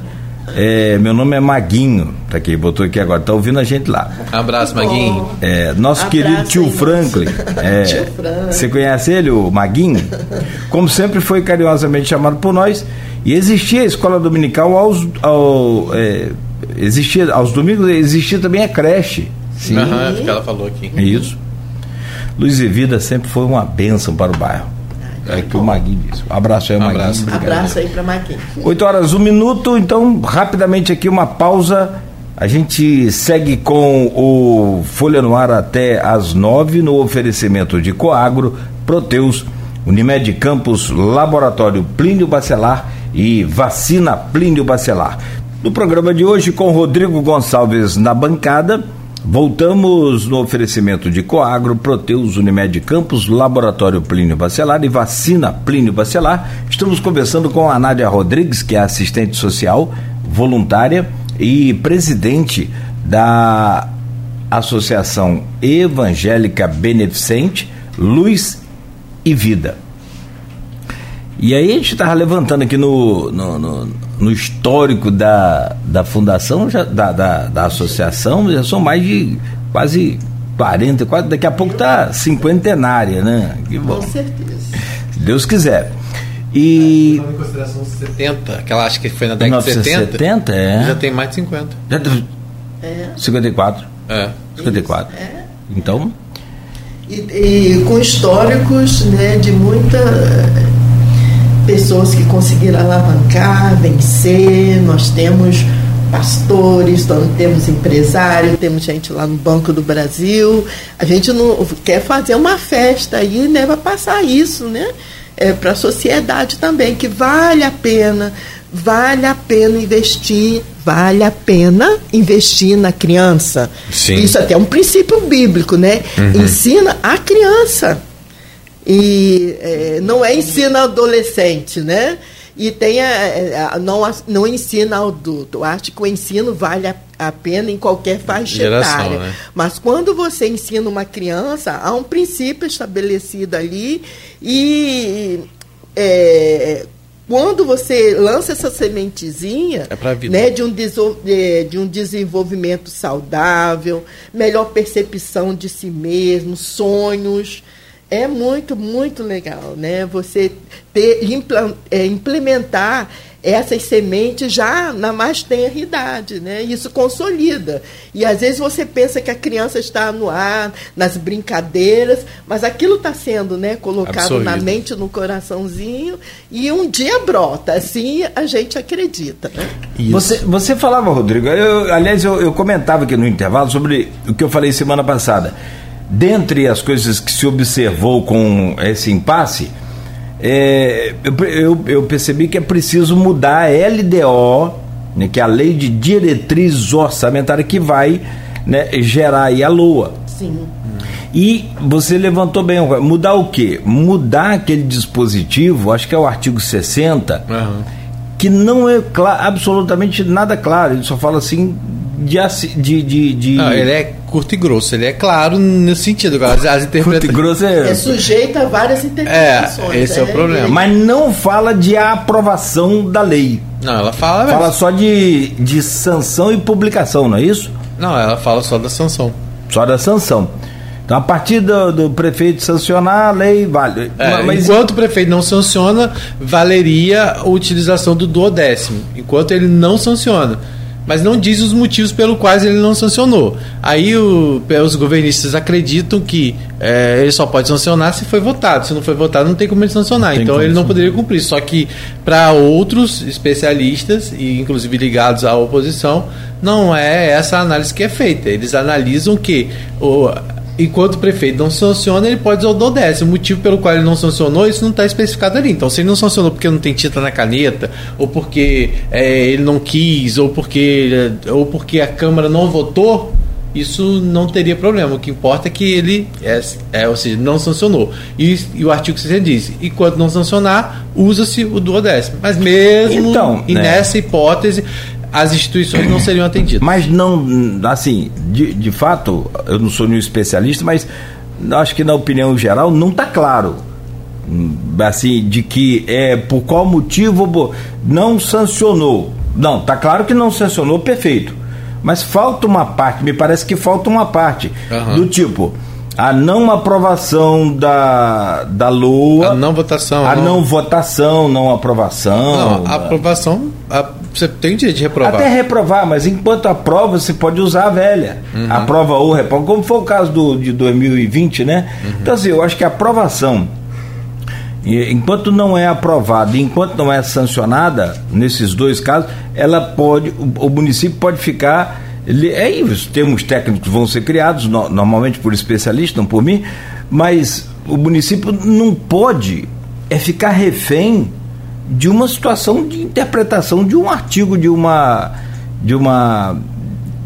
Speaker 2: é, meu nome é Maguinho, tá aqui, botou aqui agora, tá ouvindo a gente lá.
Speaker 4: Um abraço, Maguinho.
Speaker 2: É, nosso abraço querido tio Franklin. É, tio Franklin. Você conhece ele, o Maguinho? Como sempre foi carinhosamente chamado por nós, e existia a escola dominical aos, ao, é, existia, aos domingos, existia também a creche.
Speaker 4: Sim. Uhum, que ela falou aqui.
Speaker 2: Isso. Luz e Vida sempre foi uma bênção para o bairro. É que o Maguinho disse. Um abraço aí, um
Speaker 3: abraço. Maguinho. Abraço aí para Maguinho.
Speaker 2: 8 horas, um minuto, então, rapidamente aqui uma pausa. A gente segue com o Folha no Ar até às nove no oferecimento de Coagro, Proteus, Unimed Campos, Laboratório Plínio Bacelar e Vacina Plínio Bacelar. No programa de hoje, com Rodrigo Gonçalves na bancada Voltamos no oferecimento de Coagro, Proteus, Unimed Campos, Laboratório Plínio Bacelar e Vacina Plínio Bacelar. Estamos conversando com a Nádia Rodrigues, que é assistente social, voluntária e presidente da Associação Evangélica Beneficente Luz e Vida. E aí a gente estava levantando aqui no, no, no, no, histórico da, da fundação, já, da, da, da, associação, já são mais de quase 40, quase, daqui a pouco está cinquentenária, né?
Speaker 3: Que bom. Com certeza.
Speaker 2: Se Deus quiser. E.
Speaker 4: É, em consideração 70, aquela acho que foi na década de 70.
Speaker 2: 70, é.
Speaker 4: Já tem mais de 50. Já,
Speaker 2: é. 54.
Speaker 4: É.
Speaker 2: 54. É. Então.
Speaker 3: E, e com históricos né, de muita pessoas que conseguiram alavancar, vencer, nós temos pastores, nós temos empresários, temos gente lá no Banco do Brasil. A gente não quer fazer uma festa aí, né, para passar isso, né? É, para a sociedade também, que vale a pena, vale a pena investir, vale a pena investir na criança.
Speaker 2: Sim.
Speaker 3: Isso até é um princípio bíblico, né? Uhum. Ensina a criança e é, não é ensino adolescente, né? E tem a, a, não, não ensina adulto. Eu acho que o ensino vale a, a pena em qualquer faixa Geração, etária. Né? Mas quando você ensina uma criança, há um princípio estabelecido ali e é, quando você lança essa sementezinha
Speaker 4: é
Speaker 3: né, de, um de um desenvolvimento saudável, melhor percepção de si mesmo, sonhos, é muito, muito legal, né? Você ter, é, implementar essas sementes já na mais tenra idade, né? Isso consolida. E às vezes você pensa que a criança está no ar, nas brincadeiras, mas aquilo está sendo, né, colocado Absorvido. na mente, no coraçãozinho, e um dia brota. Assim a gente acredita, né?
Speaker 2: Você, você falava, Rodrigo, eu, aliás, eu, eu comentava aqui no intervalo sobre o que eu falei semana passada Dentre as coisas que se observou com esse impasse, é, eu, eu, eu, percebi que é preciso mudar a LDO, né, que é a Lei de Diretrizes Orçamentárias, que vai né, gerar aí a LOA.
Speaker 3: Sim.
Speaker 2: E você levantou bem, mudar o quê? Mudar aquele dispositivo, acho que é o artigo 60, uhum. que não é absolutamente nada claro, ele só fala assim de. de, de, de...
Speaker 4: Não, ele é curto e grosso, ele é claro nesse sentido. As, as *laughs*
Speaker 3: curto e grosso é... é sujeito a várias interpretações.
Speaker 4: É, esse é, é o problema.
Speaker 2: Mas não fala de aprovação da lei.
Speaker 4: Não, ela fala.
Speaker 2: Fala só de, de sanção e publicação, não é isso?
Speaker 4: Não, ela fala só da sanção.
Speaker 2: Só da sanção. Então, a partir do, do, prefeito sancionar, a lei vale.
Speaker 4: É, Mas, enquanto o prefeito não sanciona, valeria a utilização do duodécimo. Enquanto ele não sanciona mas não diz os motivos pelo quais ele não sancionou. Aí o, os governistas acreditam que é, ele só pode sancionar se foi votado. Se não foi votado, não tem como ele sancionar. Tem então ele não poderia cumprir. Só que para outros especialistas, e inclusive ligados à oposição, não é essa análise que é feita. Eles analisam que o, enquanto o prefeito não sanciona, ele pode usar o décimo. O motivo pelo qual ele não sancionou, isso não está especificado ali. Então, se ele não sancionou porque não tem tinta na caneta, ou porque é, ele não quis, ou porque, ou porque a Câmara não votou, isso não teria problema. O que importa é que ele, é, é ou seja, não sancionou. E, e o artigo 60 diz: enquanto não sancionar, usa-se o duodécimo. Mas mesmo então, e né? nessa hipótese, as instituições não seriam atendidas.
Speaker 2: Mas não, assim, de, de fato, eu não sou nenhum especialista, mas acho que na opinião geral não está claro assim de que é por qual motivo não sancionou não tá claro que não sancionou perfeito mas falta uma parte me parece que falta uma parte uhum. do tipo a não aprovação da, da LOA.
Speaker 4: A não votação.
Speaker 2: A não, não votação, não aprovação. Não,
Speaker 4: a aprovação, a, você tem direito de reprovar.
Speaker 2: Até reprovar, mas enquanto aprova, você pode usar a velha. Uhum. Aprova ou reprova, como foi o caso do, de 2020, né? Uhum. Então, assim, eu acho que a aprovação, enquanto não é aprovada, enquanto não é sancionada, nesses dois casos, ela pode, o, o município pode ficar é, os termos técnicos vão ser criados, no, normalmente por especialistas, não por mim, mas o município não pode é ficar refém de uma situação de interpretação de um artigo de uma de uma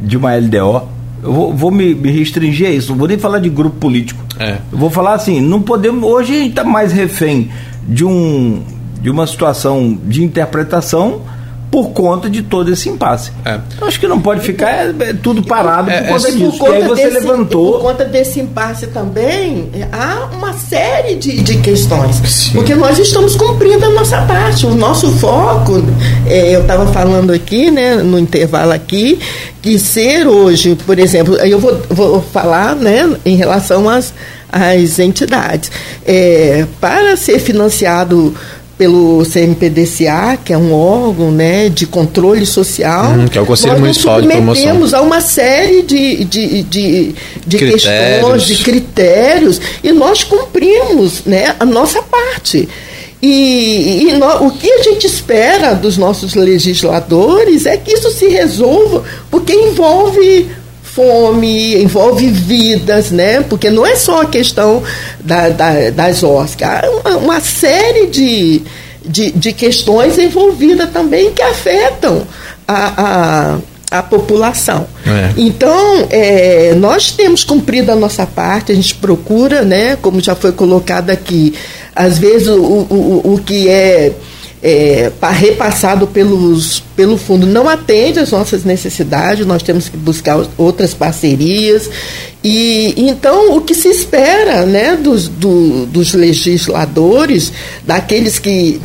Speaker 2: de uma LDO. Eu vou, vou me, me, restringir a isso, não vou nem falar de grupo político. É. Eu vou falar assim, não podemos. Hoje a gente está mais refém de um de uma situação de interpretação por conta de todo esse impasse. É. Acho que não pode ficar é, é tudo parado é, por conta é, disso. Por conta aí você desse, levantou.
Speaker 3: Por conta desse impasse também, há uma série de, de questões. Sim. Porque nós estamos cumprindo a nossa parte. O nosso foco, é, eu estava falando aqui, né, no intervalo aqui, que ser hoje, por exemplo, eu vou, vou falar né, em relação às, às entidades. É, para ser financiado pelo CMPDCA, que é um órgão né, de controle social. Hum,
Speaker 4: que é o Conselho Municipal de Promoção.
Speaker 3: A uma série de, de, de, de questões, de critérios, e nós cumprimos né, a nossa parte. E, e no, o que a gente espera dos nossos legisladores é que isso se resolva, porque envolve fome, envolve vidas, né? Porque não é só a questão da, da, das Oscar, há uma, uma série de, de, de, questões envolvidas também que afetam a, a, a população. É. Então, é, nós temos cumprido a nossa parte, a gente procura, né? Como já foi colocado aqui, às vezes o, o, o que é é, repassado pelos, pelo fundo não atende às nossas necessidades, nós temos que buscar outras parcerias. E então o que se espera né, dos, do, dos legisladores, daqueles que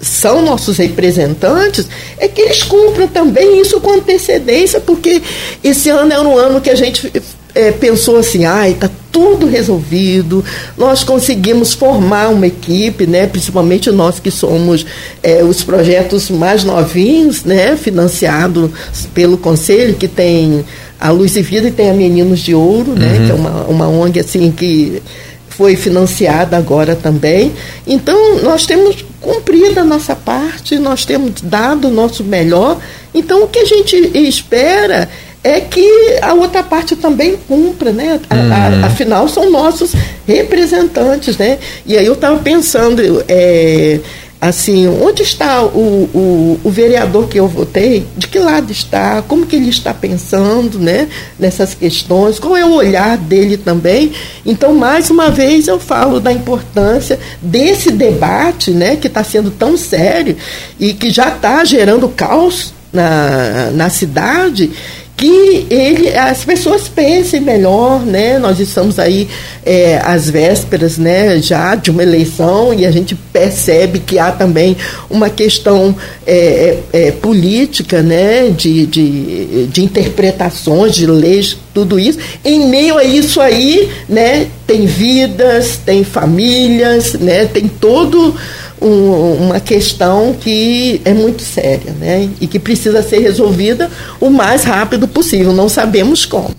Speaker 3: são nossos representantes, é que eles cumpram também isso com antecedência, porque esse ano é um ano que a gente é, pensou assim, ai, está tudo resolvido, nós conseguimos formar uma equipe, né, principalmente nós que somos é, os projetos mais novinhos, né, financiados pelo Conselho, que tem a Luz e Vida e tem a Meninos de Ouro, né, uhum. que é uma, uma ONG assim que foi financiada agora também. Então, nós temos cumprido a nossa parte, nós temos dado o nosso melhor. Então, o que a gente espera é que a outra parte também cumpra, né? A, a, uhum. afinal, são nossos representantes, né? E aí eu estava pensando, é, assim, onde está o, o, o, vereador que eu votei? De que lado está? Como que ele está pensando, né? Nessas questões? Qual é o olhar dele também? Então, mais uma vez, eu falo da importância desse debate, né? Que está sendo tão sério e que já está gerando caos na, na cidade que ele, as pessoas pensem melhor, né? Nós estamos aí é, às vésperas, né, já de uma eleição e a gente percebe que há também uma questão é, é, é política, né, de, de, de interpretações de leis, tudo isso. Em meio a isso aí, né, tem vidas, tem famílias, né, tem todo um, uma questão que é muito séria, né? E que precisa ser resolvida o mais rápido possível. Não sabemos como.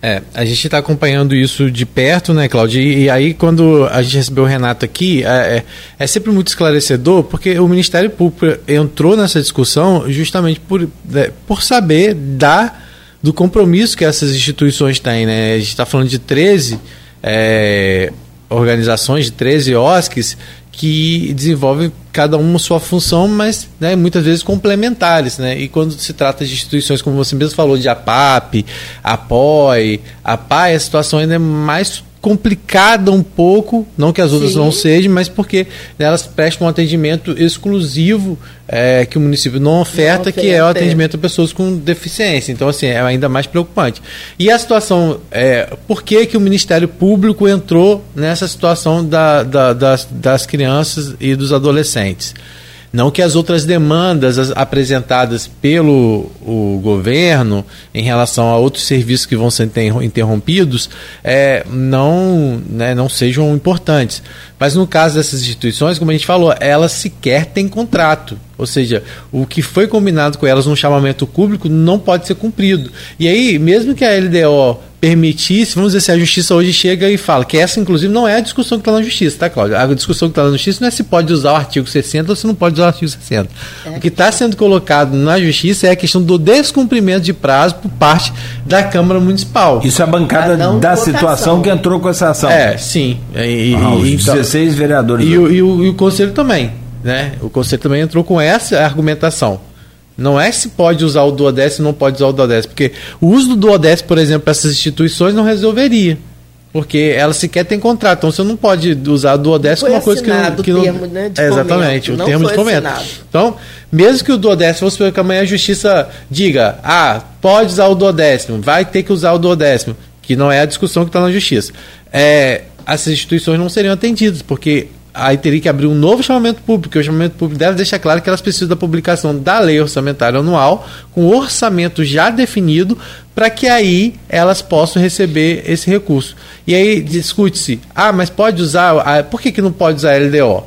Speaker 4: É, a gente está acompanhando isso de perto, né, Cláudio? E, e, aí, quando a gente recebeu o Renato aqui, é, é, é, sempre muito esclarecedor, porque o Ministério Público entrou nessa discussão justamente por, é, por saber da, do compromisso que essas instituições têm, né? A gente está falando de 13 é, organizações, de 13 OSCs, que desenvolvem cada uma sua função, mas né, muitas vezes complementares. Né? E quando se trata de instituições, como você mesmo falou, de APAP, APOI, APAI, a situação ainda é mais complicada um pouco, não que as outras Sim. não sejam, mas porque elas prestam um atendimento exclusivo é, que o município não oferta, não que é o atendimento a pessoas com deficiência. Então, assim, é ainda mais preocupante. E a situação, é, por que, que o Ministério Público entrou nessa situação da, da, das, das crianças e dos adolescentes? Não que as outras demandas apresentadas pelo o governo em relação a outros serviços que vão ser interrompidos é, não, né, não sejam importantes. Mas no caso dessas instituições, como a gente falou, elas sequer têm contrato. Ou seja, o que foi combinado com elas no chamamento público não pode ser cumprido. E aí, mesmo que a LDO permitisse, vamos dizer se a justiça hoje chega e fala que essa, inclusive, não é a discussão que está na justiça, tá, Cláudio? A discussão que está na justiça não é se pode usar o artigo 60 ou se não pode usar o artigo 60. É. O que está sendo colocado na justiça é a questão do descumprimento de prazo por parte da Câmara Municipal.
Speaker 2: Isso é a bancada da situação que entrou com essa ação.
Speaker 4: É, sim.
Speaker 2: E, ah, os então, 16 vereadores.
Speaker 4: E, o, e, o, e o Conselho também. Né? O Conselho também entrou com essa argumentação. Não é se pode usar o duodécimo ou não pode usar o duodécimo, porque o uso do duodécimo, por exemplo, para essas instituições não resolveria. Porque elas sequer têm contrato. Então você não pode usar o duodécimo uma coisa que não. Que não
Speaker 3: termo, né,
Speaker 4: é, exatamente, o termo de fomento. Então, mesmo que o duodécimo, vamos que amanhã a justiça diga, ah, pode usar o duodécimo, vai ter que usar o duodécimo, que não é a discussão que está na justiça. É, essas instituições não seriam atendidas, porque aí teria que abrir um novo chamamento público, porque o chamamento público deve deixar claro que elas precisam da publicação da lei orçamentária anual, com orçamento já definido, para que aí elas possam receber esse recurso. E aí discute-se, ah, mas pode usar, por que, que não pode usar LDO?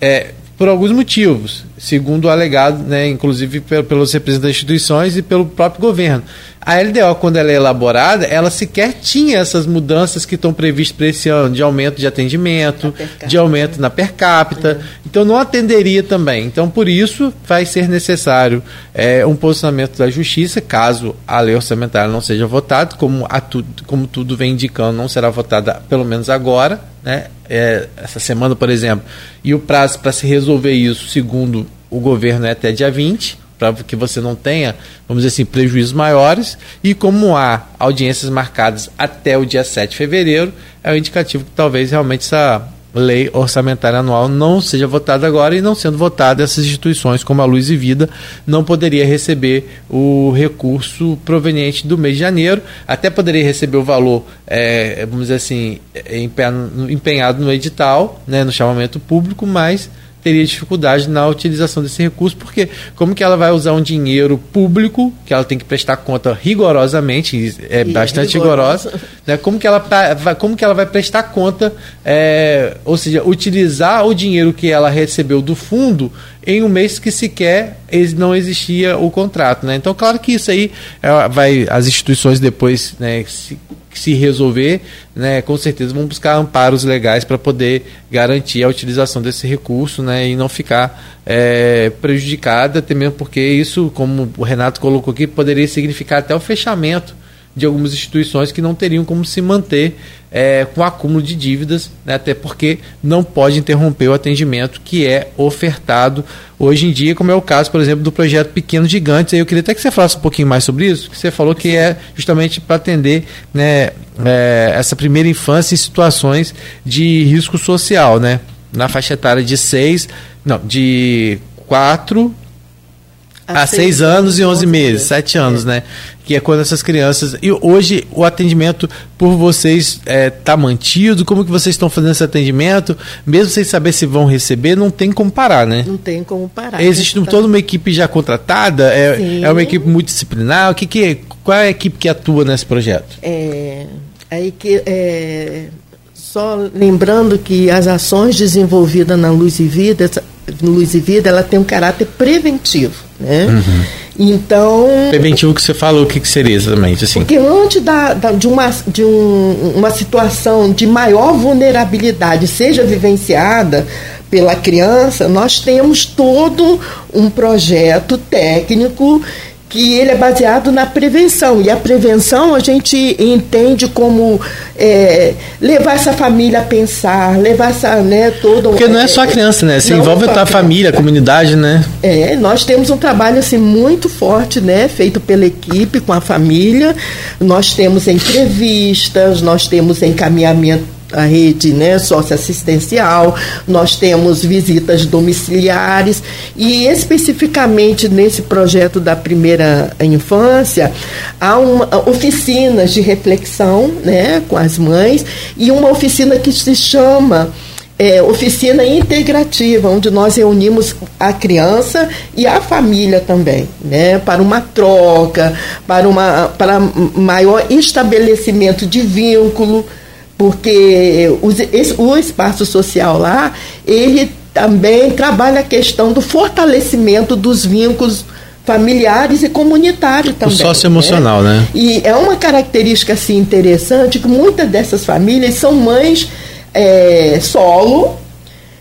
Speaker 4: É, por alguns motivos, segundo o alegado, né, inclusive pelos representantes das instituições e pelo próprio governo. A LDO, quando ela é elaborada, ela sequer tinha essas mudanças que estão previstas para esse ano, de aumento de atendimento, de aumento na per capita. Uhum. Então não atenderia também. Então, por isso, vai ser necessário é, um posicionamento da Justiça, caso a lei orçamentária não seja votada, como, a tu, como tudo vem indicando, não será votada pelo menos agora, né? É, essa semana, por exemplo. E o prazo para se resolver isso, segundo o governo, é até dia 20 para que você não tenha, vamos dizer assim, prejuízos maiores. E como há audiências marcadas até o dia 7 de fevereiro, é um indicativo que talvez realmente essa lei orçamentária anual não seja votada agora e não sendo votada essas instituições como a Luz e Vida não poderia receber o recurso proveniente do mês de janeiro, até poderia receber o valor, é, vamos dizer assim, empenhado no edital, né, no chamamento público, mas teria dificuldade na utilização desse recurso, porque como que ela vai usar um dinheiro público, que ela tem que prestar conta rigorosamente, é e bastante rigorosa, né? como, que ela, como que ela vai prestar conta, é, ou seja, utilizar o dinheiro que ela recebeu do fundo em um mês que sequer não existia o contrato. Né? Então, claro que isso aí é, vai as instituições depois né, se se resolver, né, com certeza vão buscar amparos legais para poder garantir a utilização desse recurso né, e não ficar é, prejudicada, até mesmo porque isso, como o Renato colocou aqui, poderia significar até o fechamento de algumas instituições que não teriam como se manter é, com acúmulo de dívidas, né, até porque não pode interromper o atendimento que é ofertado hoje em dia, como é o caso, por exemplo, do projeto Pequenos Gigantes. Eu queria até que você falasse um pouquinho mais sobre isso, que você falou que é justamente para atender né, é, essa primeira infância em situações de risco social, né? Na faixa etária de 6, não, de 4 Há, Há seis, seis anos e onze meses, sete anos, é. né? Que é quando essas crianças. E hoje o atendimento por vocês está é, tá mantido? Como que vocês estão fazendo esse atendimento? Mesmo sem saber se vão receber, não tem como parar, né?
Speaker 3: Não tem como parar.
Speaker 4: Existe tá... toda uma equipe já contratada? É, é uma equipe multidisciplinar? O que, que é, qual é a equipe que atua nesse projeto?
Speaker 3: É, aí que é, só lembrando que as ações desenvolvidas na Luz e Vida, Luz e Vida, ela tem um caráter preventivo. Né? Uhum. Então.
Speaker 4: Preventivo que você falou, o que, que seria exatamente? Assim?
Speaker 3: Porque antes da, da, de, uma, de um, uma situação de maior vulnerabilidade seja vivenciada pela criança, nós temos todo um projeto técnico que ele é baseado na prevenção. E a prevenção a gente entende como é, levar essa família a pensar, levar essa, né, todo...
Speaker 4: Porque não é só a criança, né? Você envolve a, a família, a comunidade, né?
Speaker 3: É, nós temos um trabalho, assim, muito forte, né? Feito pela equipe, com a família. Nós temos entrevistas, nós temos encaminhamento a rede né, socioassistencial, nós temos visitas domiciliares e especificamente nesse projeto da primeira infância há uma, oficinas de reflexão né, com as mães e uma oficina que se chama é, oficina integrativa, onde nós reunimos a criança e a família também, né, para uma troca, para, uma, para maior estabelecimento de vínculo porque o espaço social lá, ele também trabalha a questão do fortalecimento dos vínculos familiares e comunitários também. O
Speaker 4: socioemocional, né? né?
Speaker 3: E é uma característica assim interessante que muitas dessas famílias são mães é, solo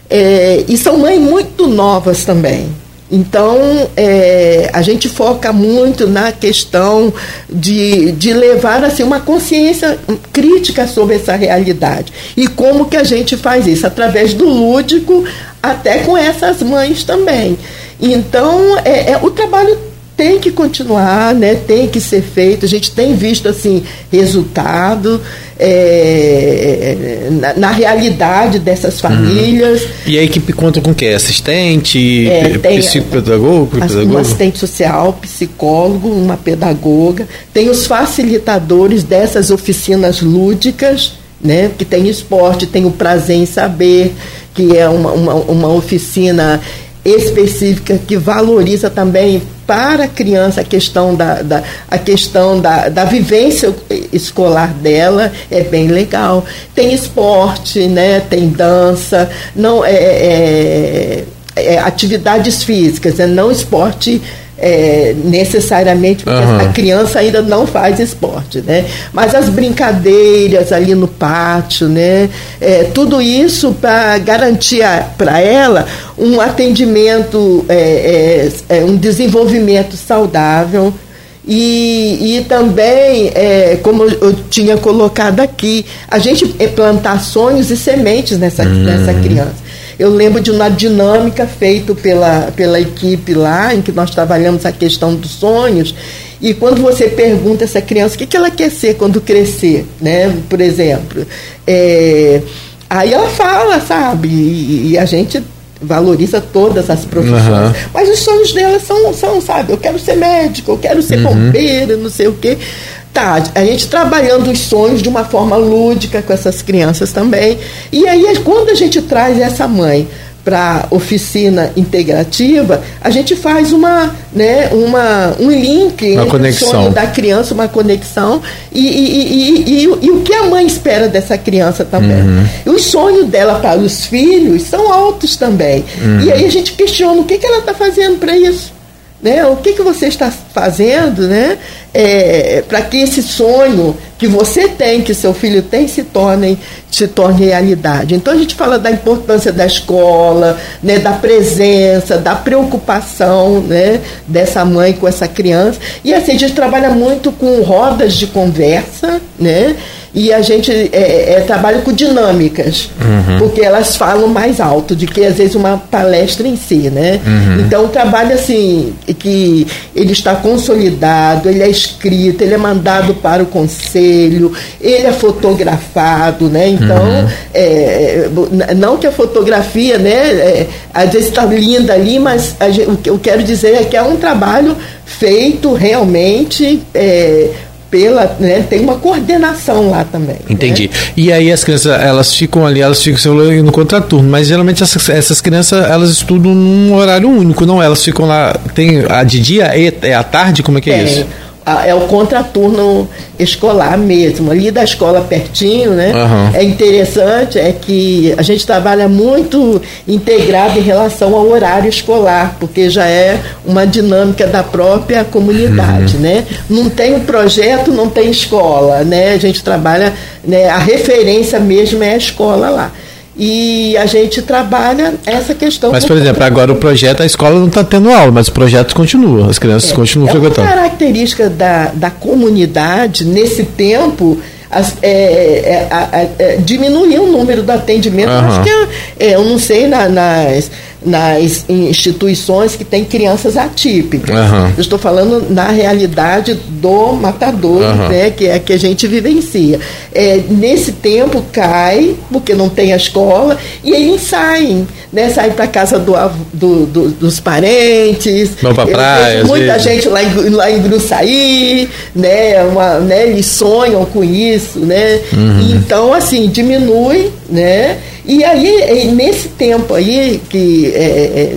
Speaker 3: é, e são mães muito novas também. Então, é, a gente foca muito na questão de, de levar assim, uma consciência crítica sobre essa realidade. E como que a gente faz isso? Através do lúdico, até com essas mães também. Então, é, é o trabalho tem que continuar, né? tem que ser feito. A gente tem visto assim resultado é, na, na, realidade dessas famílias. Uhum.
Speaker 4: E a equipe conta com quê? Assistente, é, tem, psicopedagogo,
Speaker 3: Um assistente social, psicólogo, uma pedagoga. Tem os facilitadores dessas oficinas lúdicas, né? que tem esporte, tem o prazer em saber, que é uma, uma, uma oficina específica que valoriza também para a criança a questão da, da, a questão da, da vivência escolar dela é bem legal. Tem esporte, né? tem dança, não é, é, é atividades físicas, é não esporte é, necessariamente, porque uhum. a criança ainda não faz esporte, né? Mas as brincadeiras ali no pátio, né? É, tudo isso para garantir para ela um atendimento, é, é, é, um desenvolvimento saudável. E, e também, é, como eu tinha colocado aqui, a gente plantar sonhos e sementes nessa, uhum. nessa criança. Eu lembro de uma dinâmica feita pela, pela equipe lá, em que nós trabalhamos a questão dos sonhos. E quando você pergunta essa criança o que, que ela quer ser quando crescer, né? Por exemplo, é, aí ela fala, sabe? E, e, a gente valoriza todas as profissões. Uhum. Mas os sonhos dela são, são, sabe? Eu quero ser médico, eu quero ser uhum. bombeiro, não sei o quê. Tá, a gente trabalhando os sonhos de uma forma lúdica com essas crianças também. E aí, quando a gente traz essa mãe para oficina integrativa, a gente faz uma, né, uma, um link
Speaker 4: uma conexão. sonho
Speaker 3: da criança, uma conexão, e, e, e, e, o que a mãe espera dessa criança também. Uhum. E os sonhos dela para os filhos são altos também. Uhum. E aí a gente questiona o que, que ela está fazendo para isso. Né? O que, que você está fazendo né? É, para que esse sonho que você tem, que seu filho tem, se torne, se torne realidade. Então a gente fala da importância da escola, né? da presença, da preocupação né? dessa mãe com essa criança. E assim, a gente trabalha muito com rodas de conversa, né? E a gente é, é, trabalha com dinâmicas, uhum. porque elas falam mais alto do que às vezes uma palestra em si, né? Uhum. Então o trabalho assim que ele está consolidado, ele é escrito, ele é mandado para o conselho, ele é fotografado, né? Então uhum. é, não que a fotografia, né? É, às vezes está linda ali, mas gente, o que eu quero dizer é que é um trabalho feito realmente é, pela, né, tem uma coordenação lá também.
Speaker 4: Entendi. Né? E aí as crianças, elas ficam ali, elas ficam no contraturno, mas geralmente essas, essas crianças, elas estudam num horário único, não? Elas ficam lá, tem a de dia e é à tarde, como é que é, é isso?
Speaker 3: É o contraturno escolar mesmo, ali da escola pertinho, né? Uhum. É interessante, é que a gente trabalha muito integrado em relação ao horário escolar, porque já é uma dinâmica da própria comunidade, uhum. né? Não tem projeto, não tem escola, né? A gente trabalha, né? A referência mesmo é a escola lá e a gente trabalha essa questão.
Speaker 4: Mas, por exemplo, agora o projeto, a escola não está tendo aula, mas o projeto continua, as crianças é, continuam é frequentando.
Speaker 3: Uma característica da, da comunidade nesse tempo. As, é, é, é, diminuir o número do atendimento. Uhum. Acho que é, eu não sei na, nas nas instituições que têm crianças atípicas. Uhum. Eu estou falando na realidade do matador, uhum. né, que é a que a gente vivencia. É, nesse tempo cai, porque não tem a escola, e eles saem, né, saem para casa do, do, do, dos parentes.
Speaker 4: Vão para praia.
Speaker 3: Muita gente lá em, lá em Gruçaí, né, uma, né, eles sonham com isso, né? Uhum. Então, assim, diminui, né? E aí, nesse tempo aí que é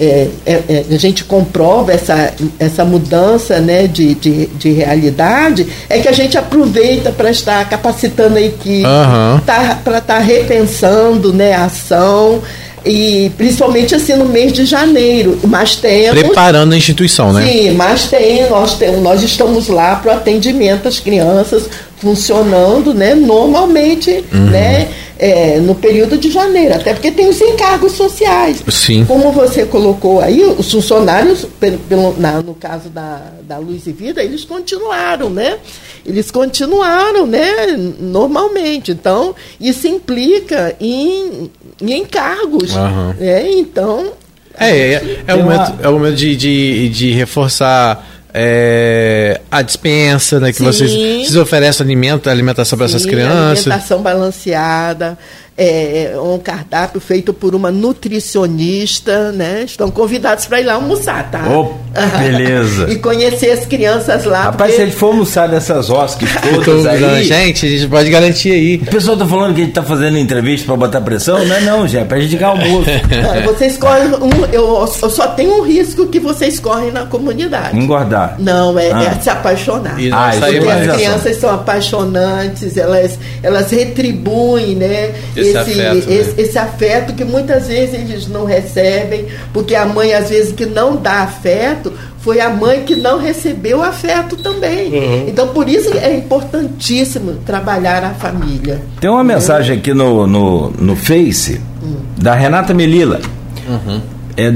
Speaker 3: é, é, é, é, a gente comprova essa, essa mudança né, de, de, de realidade, é que a gente aproveita para estar capacitando a equipe, uhum. tá, para estar tá repensando né, a ação e principalmente assim no mês de janeiro. Mas temos.
Speaker 4: Preparando a instituição, né?
Speaker 3: Sim, mas tem, nós, temos, nós estamos lá para o atendimento às crianças funcionando né, normalmente, uhum. né? É, no período de janeiro, até porque tem os encargos sociais.
Speaker 4: Sim.
Speaker 3: Como você colocou aí, os funcionários, pelo, pelo na, no caso da, da Luz e Vida, eles continuaram, né? Eles continuaram, né? Normalmente. Então, isso implica em, em encargos. Uhum. Né? Então.
Speaker 4: É, é, é, o momento, é o momento de, de, de reforçar é, a dispensa, né? Que vocês, vocês oferecem alimento, alimentação para essas crianças.
Speaker 3: Alimentação balanceada, é, um cardápio feito por uma nutricionista, né? Estão convidados para ir lá almoçar, tá?
Speaker 2: Oh, beleza. *laughs*
Speaker 3: e conhecer as crianças lá.
Speaker 2: Rapaz, porque... se gente for almoçar nessas roscas *laughs* todas aí...
Speaker 4: Gente, a gente pode garantir aí.
Speaker 2: O pessoal tá falando que a gente tá fazendo entrevista para botar pressão, não é não, gente, é pra gente ganhar almoço. *laughs*
Speaker 3: vocês correm um, eu, eu, só tenho um risco que vocês correm na comunidade.
Speaker 2: Engordar.
Speaker 3: Não, é, é ah. é se apaixonar.
Speaker 2: E ah,
Speaker 3: porque as crianças são apaixonantes, elas, elas retribuem, né?
Speaker 4: Esse, esse afeto, né?
Speaker 3: esse, esse, afeto que muitas vezes eles não recebem, porque a mãe, às vezes, que não dá afeto, foi a mãe que não recebeu afeto também. Uhum. Então, por isso é importantíssimo trabalhar a família.
Speaker 2: Tem uma mensagem aqui no, no, no Face uhum. da Renata Melila. Uhum. É,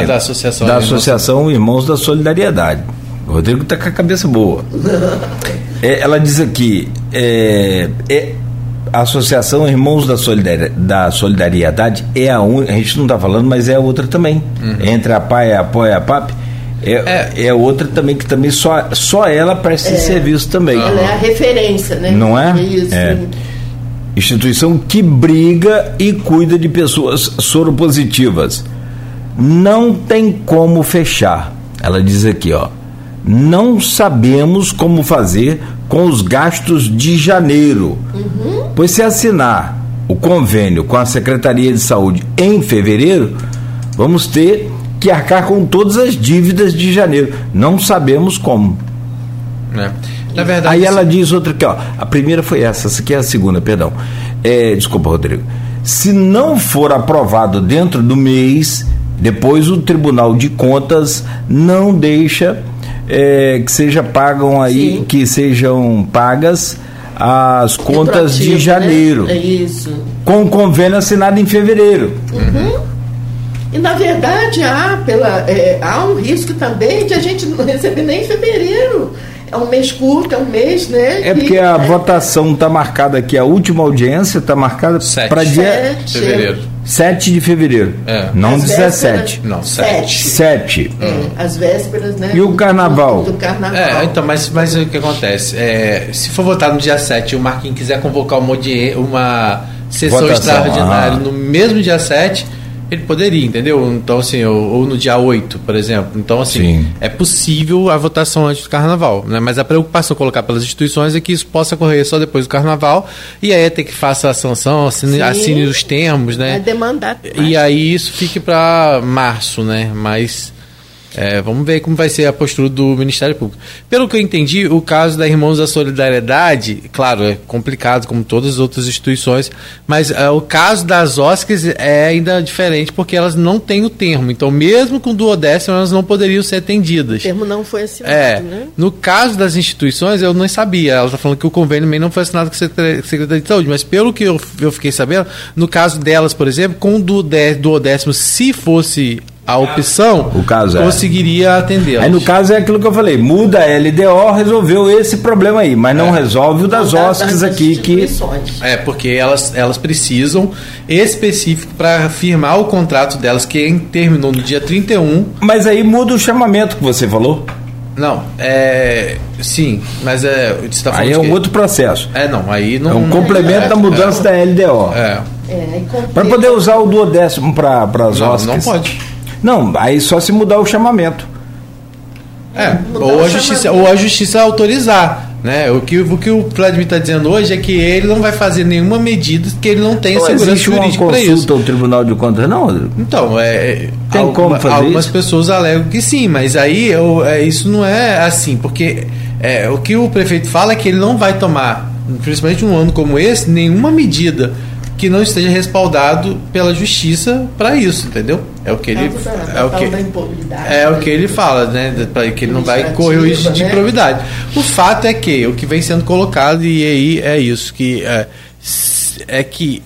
Speaker 2: é,
Speaker 4: da Associação,
Speaker 2: da Associação Irmãos da Solidariedade. O Rodrigo está com a cabeça boa. *laughs* é, ela diz aqui: é, é, a Associação Irmãos da, Solidariedade, da Solidariedade é a única, a gente não está falando, mas é a outra também. Uhum. Entre a PAI, a Apoia e a PAP. É, é, é, outra também que também só, só ela presta é, esse serviço também.
Speaker 3: Ela é a referência, né?
Speaker 2: Não é? Isso. É. Instituição que briga e cuida de pessoas soropositivas. Não tem como fechar. Ela diz aqui, ó. Não sabemos como fazer com os gastos de janeiro. Uhum. Pois se assinar o convênio com a Secretaria de Saúde em fevereiro, vamos ter que arcar com todas as dívidas de janeiro. Não sabemos como.
Speaker 4: É. Na verdade,
Speaker 2: Aí ela diz outra aqui, ó. A primeira foi essa, essa aqui é a segunda, perdão. É, desculpa, Rodrigo. Se não for aprovado dentro do mês Depois o Tribunal de Contas não deixa é, que seja pagam aí,
Speaker 3: Sim.
Speaker 2: que sejam pagas as contas de
Speaker 3: Retroativo,
Speaker 2: janeiro,
Speaker 3: Né? É isso.
Speaker 2: com o convênio assinado em fevereiro.
Speaker 3: E na verdade há, pela, é, há um risco também de a gente não receber nem em fevereiro. É um mês curto, é um mês, né?
Speaker 2: É porque
Speaker 3: que-
Speaker 2: a votação está marcada aqui, a última audiência está marcada para dia
Speaker 3: Sete.
Speaker 4: Fevereiro.
Speaker 2: 7 de fevereiro,
Speaker 4: É.
Speaker 2: não
Speaker 3: As
Speaker 2: 17.
Speaker 3: vésperas-
Speaker 4: Não,
Speaker 3: sete.
Speaker 2: 7.
Speaker 3: É, as vésperas, né?
Speaker 2: E o carnaval?
Speaker 3: Do, do carnaval.
Speaker 4: É, então, mas, mas o que acontece? É, se for votar no dia 7 e o Marquinhos quiser convocar uma, uma sessão
Speaker 2: Votação,
Speaker 4: extraordinária
Speaker 2: ah.
Speaker 4: no mesmo dia 7, ele poderia, entendeu? Então, assim, ou, ou no dia 8, por exemplo. Então, assim,
Speaker 2: Sim.
Speaker 4: é possível a votação antes do carnaval, né? Mas a preocupação colocar pelas instituições é que isso possa ocorrer só depois do carnaval e aí é ter que faça a sanção, assine,
Speaker 3: Sim.
Speaker 4: assine os termos, né?
Speaker 3: demandar.
Speaker 4: E aí isso fique para março, né? Mas é, vamos ver como vai ser a postura do Ministério Público. Pelo que eu entendi, o caso da Irmãos da Solidariedade, claro, é complicado como todas as outras instituições, mas é, o caso das OSCs é ainda diferente porque elas não têm o termo. Então, mesmo com duodécimo, elas não poderiam ser atendidas.
Speaker 3: O termo não foi assinado,
Speaker 4: É,
Speaker 3: né?
Speaker 4: no caso das instituições, eu não sabia. Ela está falando que o convênio também não foi assinado com a Secretaria de Saúde, mas pelo que eu, eu fiquei sabendo, no caso delas, por exemplo, com o do, dé- do décimo, se fosse a opção,
Speaker 2: O caso é.
Speaker 4: conseguiria atender.
Speaker 2: Aí no caso é aquilo que eu falei, muda a LDO, resolveu esse problema aí, mas não resolve o das OSCs aqui que.
Speaker 4: É, porque elas, elas precisam específico para firmar o contrato delas, que terminou no dia 31.
Speaker 2: Mas aí muda o chamamento que você falou.
Speaker 4: Não, é. Sim, mas é. Você tá falando
Speaker 2: Aí é um outro processo.
Speaker 4: É, não, aí não.
Speaker 2: É um complemento
Speaker 4: é,
Speaker 2: da mudança da LDO.
Speaker 4: É.
Speaker 3: É, e
Speaker 2: Para poder usar o duodécimo para as
Speaker 4: Não,
Speaker 2: OSCs.
Speaker 4: não pode.
Speaker 2: Não, aí só se mudar o chamamento.
Speaker 4: É, ou a, justiça, ou a justiça autorizar. Né? O, que, o que o Vladimir está dizendo hoje é que ele não vai fazer nenhuma medida que ele não tenha
Speaker 2: Não
Speaker 4: segurança jurídica para isso.
Speaker 2: consulta ao Tribunal de Contas, não, Rodrigo?
Speaker 4: Então, é, é,
Speaker 2: Tem
Speaker 4: alguma-
Speaker 2: como fazer
Speaker 4: algumas
Speaker 2: isso?
Speaker 4: pessoas alegam que sim, mas aí eu- é, isso não é assim, porque é, o que o prefeito fala é que ele não vai tomar, principalmente um ano como esse, nenhuma medida que não esteja respaldado pela justiça para isso, entendeu? É o que ele é o que
Speaker 3: da improbidade,
Speaker 4: é o que ele fala, né? Para que ele não vai correr o risco de
Speaker 3: né?
Speaker 4: improbidade. O fato é que o que vem sendo colocado e aí é isso que é, é que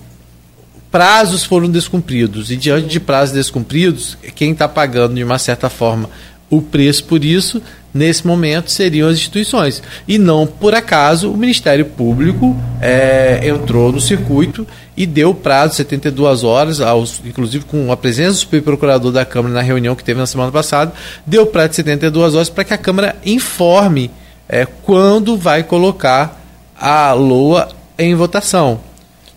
Speaker 4: prazos foram descumpridos e diante de prazos descumpridos, quem está pagando de uma certa forma o preço por isso nesse momento seriam as instituições e não por acaso o Ministério Público é, entrou no circuito e deu prazo de 72 horas, aos, inclusive com a presença do subprocurador da Câmara na reunião que teve na semana passada, deu prazo de 72 horas para que a Câmara informe é, quando vai colocar a LOA em votação.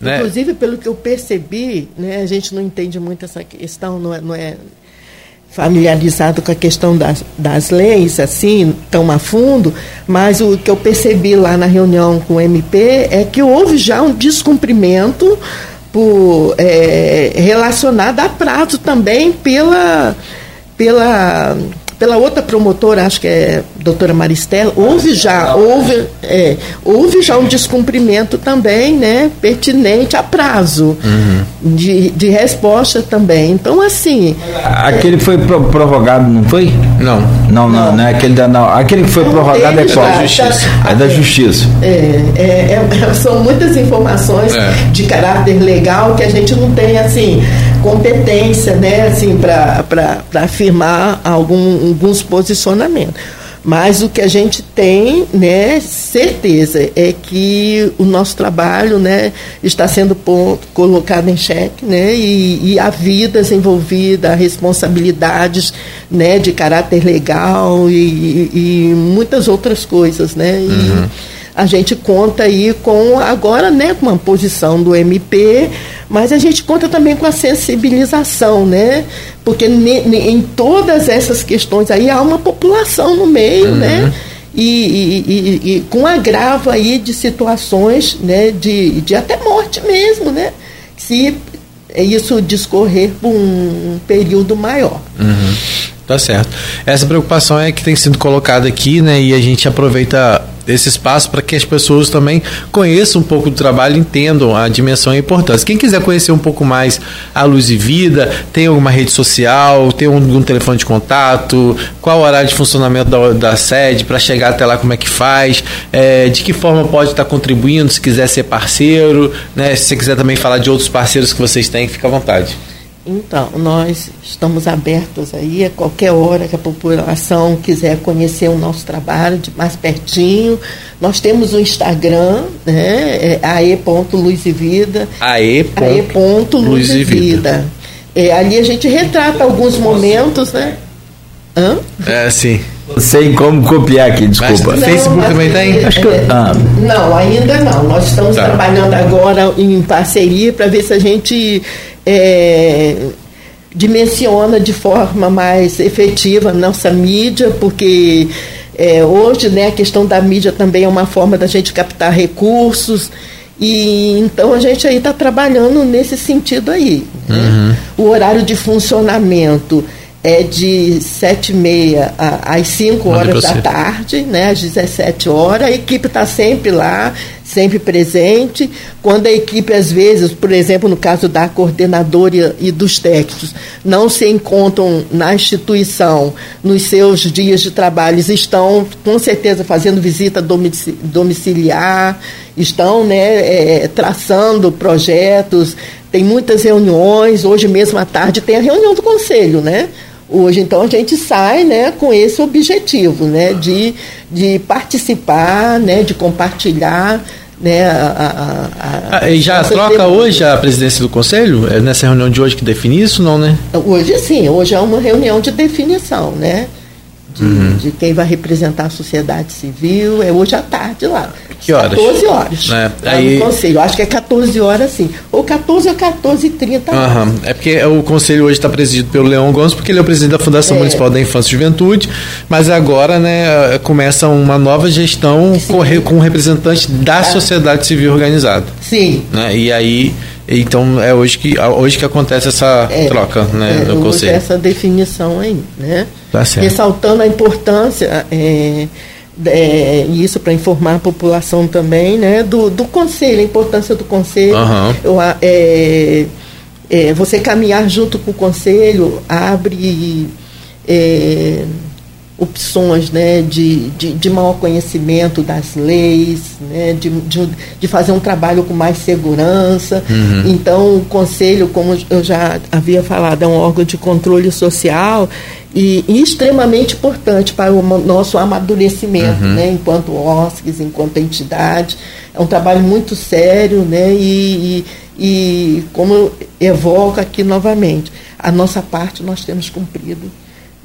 Speaker 4: Né?
Speaker 3: Inclusive, pelo que eu percebi, né, a gente não entende muito essa questão, não é, não é familiarizado com a questão das, das leis, assim, tão a fundo, mas o que eu percebi lá na reunião com o MP é que houve já um descumprimento por, é, relacionado a prazo também pela, pela, pela outra promotora, acho que é a doutora Maristela, houve já, houve, é, houve já um descumprimento também, né, pertinente a prazo de, de resposta também. Então, assim,
Speaker 2: Aquele que foi pro- prorrogado, não foi?
Speaker 4: Não.
Speaker 2: Não, não, não é aquele da. Não. Aquele que foi
Speaker 3: Não,
Speaker 2: prorrogado é qual?
Speaker 3: já- já-
Speaker 2: É da Justiça.
Speaker 3: É, é, é, *laughs* são muitas informações
Speaker 4: É.
Speaker 3: de caráter legal que a gente não tem assim competência né, assim, para afirmar algum, alguns posicionamentos. Mas o que a gente tem, né, certeza, é que o nosso trabalho, né, está sendo pon- colocado em xeque, né, e, e há vidas envolvidas, responsabilidades, né, de caráter legal e, e muitas outras coisas, né. E a gente conta aí com agora, né, com uma posição do MP, mas a gente conta também com a sensibilização, né? Porque ne- ne- em todas essas questões aí há uma população no meio, né? E, e- e- e com agravo aí de situações, né, de, de até morte mesmo, né? Se isso discorrer por um período maior.
Speaker 4: Tá certo. Essa preocupação é que tem sido colocada aqui, né? E a gente aproveita desse espaço para que as pessoas também conheçam um pouco do trabalho, entendam a dimensão e a importância. Quem quiser conhecer um pouco mais a Luz e Vida, tem alguma rede social, tem um, um telefone de contato, qual o horário de funcionamento da, da sede para chegar até lá, como é que faz, é, de que forma pode estar contribuindo, se quiser ser parceiro, né? Se você quiser também falar de outros parceiros que vocês têm, fica à vontade.
Speaker 3: Então, nós estamos abertos aí a qualquer hora que a população quiser conhecer o nosso trabalho de mais pertinho. Nós temos o Instagram, né? É ae.luzevida.
Speaker 4: ae.luzevida.
Speaker 3: É, ali a gente retrata alguns momentos, né?
Speaker 4: Hã? É, sim.
Speaker 2: Sei como copiar aqui, desculpa.
Speaker 3: Não,
Speaker 4: Facebook também tem?
Speaker 3: É,
Speaker 4: Acho que...
Speaker 3: ah. Não, ainda não. Nós estamos tá. trabalhando agora em parceria para ver se a gente é, dimensiona de forma mais efetiva a nossa mídia, porque é, hoje né, a questão da mídia também é uma forma da gente captar recursos. E então a gente aí está trabalhando nesse sentido aí. Né? Uhum. O horário de funcionamento é de sete e meia às 5 horas da tarde, né, às 17 horas. A equipe está sempre lá, sempre presente. Quando a equipe, às vezes, por exemplo, no caso da coordenadora e dos técnicos, não se encontram na instituição nos seus dias de trabalho, estão com certeza fazendo visita domiciliar, estão né, é, traçando projetos, tem muitas reuniões. Hoje mesmo à tarde tem a reunião do conselho, né? Hoje, então, a gente sai né, com esse objetivo, né, de, de participar, né, de compartilhar né, a,
Speaker 4: a, a, ah, e já troca hoje a presidência do conselho? É nessa reunião de hoje que define isso, não, né?
Speaker 3: Hoje sim, hoje é uma reunião de definição, né? de, uhum. de, quem vai representar a sociedade civil, é hoje à tarde lá.
Speaker 4: Que horas?
Speaker 3: 14 horas. É, aí... no conselho. Acho que é 14 horas sim. Ou 14 ou 14 e 30
Speaker 4: uhum. É porque o conselho hoje está presidido pelo Leão Gomes, porque ele é o presidente da Fundação é. Municipal da Infância e Juventude, mas agora né, começa uma nova gestão correr com representantes da ah. sociedade civil organizada.
Speaker 3: Sim.
Speaker 4: Né, e aí então é hoje que, hoje que acontece essa é, troca né,
Speaker 3: é, no conselho. Essa definição aí, né?
Speaker 4: Tá
Speaker 3: Ressaltando a importância, é, é, isso para informar a população também, né? Do, do conselho, a importância do conselho.
Speaker 4: Uhum.
Speaker 3: Eu, é, é, você caminhar junto com o conselho abre é, opções né, de, de, de, maior conhecimento das leis, né, de, de, de, fazer um trabalho com mais segurança. Uhum. Então, o Conselho, como eu já havia falado, é um órgão de controle social e, e extremamente importante para o nosso amadurecimento, uhum. né, enquanto OSCs, enquanto entidade. É um trabalho muito sério né, e, e, e como evoco aqui novamente, a nossa parte nós temos cumprido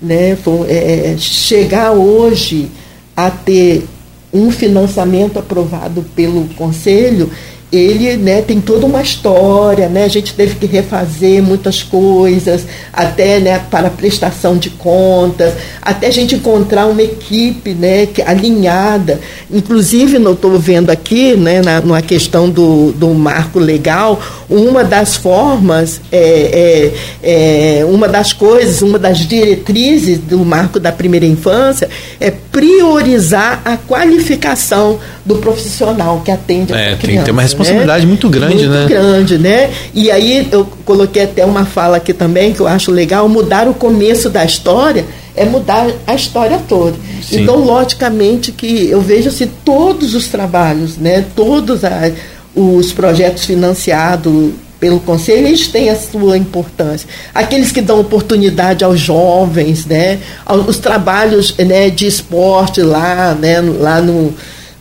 Speaker 3: né, é, é, chegar hoje a ter um financiamento aprovado pelo Conselho ele né, tem toda uma história, né? a gente teve que refazer muitas coisas, até né, para prestação de contas, até a gente encontrar uma equipe né, que, alinhada. Inclusive, não estou vendo aqui, né, na, numa questão do, do marco legal, uma das formas, é, é, é, uma das coisas, uma das diretrizes do marco da primeira infância é priorizar a qualificação do profissional que atende
Speaker 4: é,
Speaker 3: a criança.
Speaker 4: Tem que ter uma responsabilidade né? muito grande,
Speaker 3: muito
Speaker 4: né?
Speaker 3: Muito grande, né? E aí eu coloquei até uma fala aqui também que eu acho legal, mudar o começo da história é mudar a história toda. Sim. Então, logicamente que eu vejo assim todos os trabalhos, né? Todos a, os projetos financiados pelo conselho, eles têm a sua importância. Aqueles que dão oportunidade aos jovens, né, os trabalhos né, de esporte lá, né, lá no,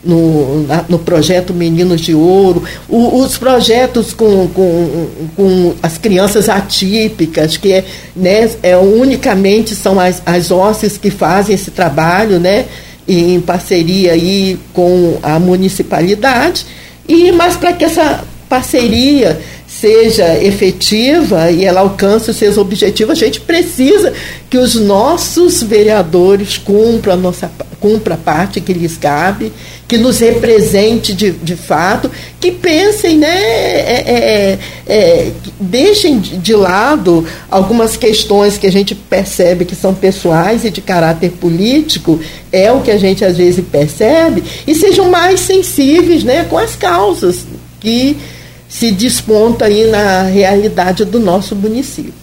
Speaker 3: no, no projeto Meninos de Ouro, o, os projetos com, com, com as crianças atípicas, que é, né, é, unicamente são as, as OSCEs que fazem esse trabalho, né, em parceria aí com a municipalidade, e mas para que essa parceria seja efetiva e ela alcance os seus objetivos, a gente precisa que os nossos vereadores cumpram a, nossa, cumpram a parte que lhes cabe, que nos represente de, de fato, que pensem, né, é, é, é, é deixem de lado algumas questões que a gente percebe que são pessoais e de caráter político, é o que a gente às vezes percebe, e sejam mais sensíveis né, com as causas que se desponta aí na realidade do nosso município.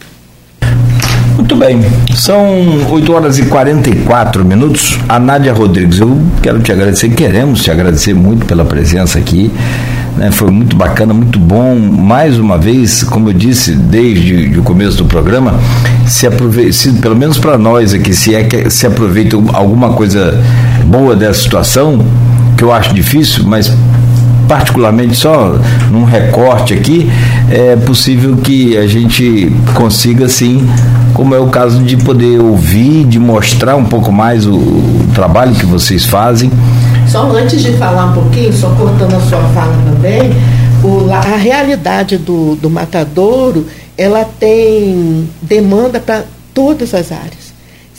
Speaker 2: Muito bem, são 8 horas e 44 minutos. A Nádia Rodrigues, eu quero te agradecer, queremos te agradecer muito pela presença aqui. Né? Foi muito bacana, muito bom. Mais uma vez, como eu disse desde o começo do programa, se pelo menos para nós aqui, se é que se aproveita alguma coisa boa dessa situação, que eu acho difícil, mas particularmente só num recorte aqui, é possível que a gente consiga sim, como é o caso de poder ouvir, de mostrar um pouco mais o, o trabalho que vocês fazem.
Speaker 3: Só antes de falar um pouquinho, só cortando a sua fala também, o, a realidade do, do matadouro, ela tem demanda para todas as áreas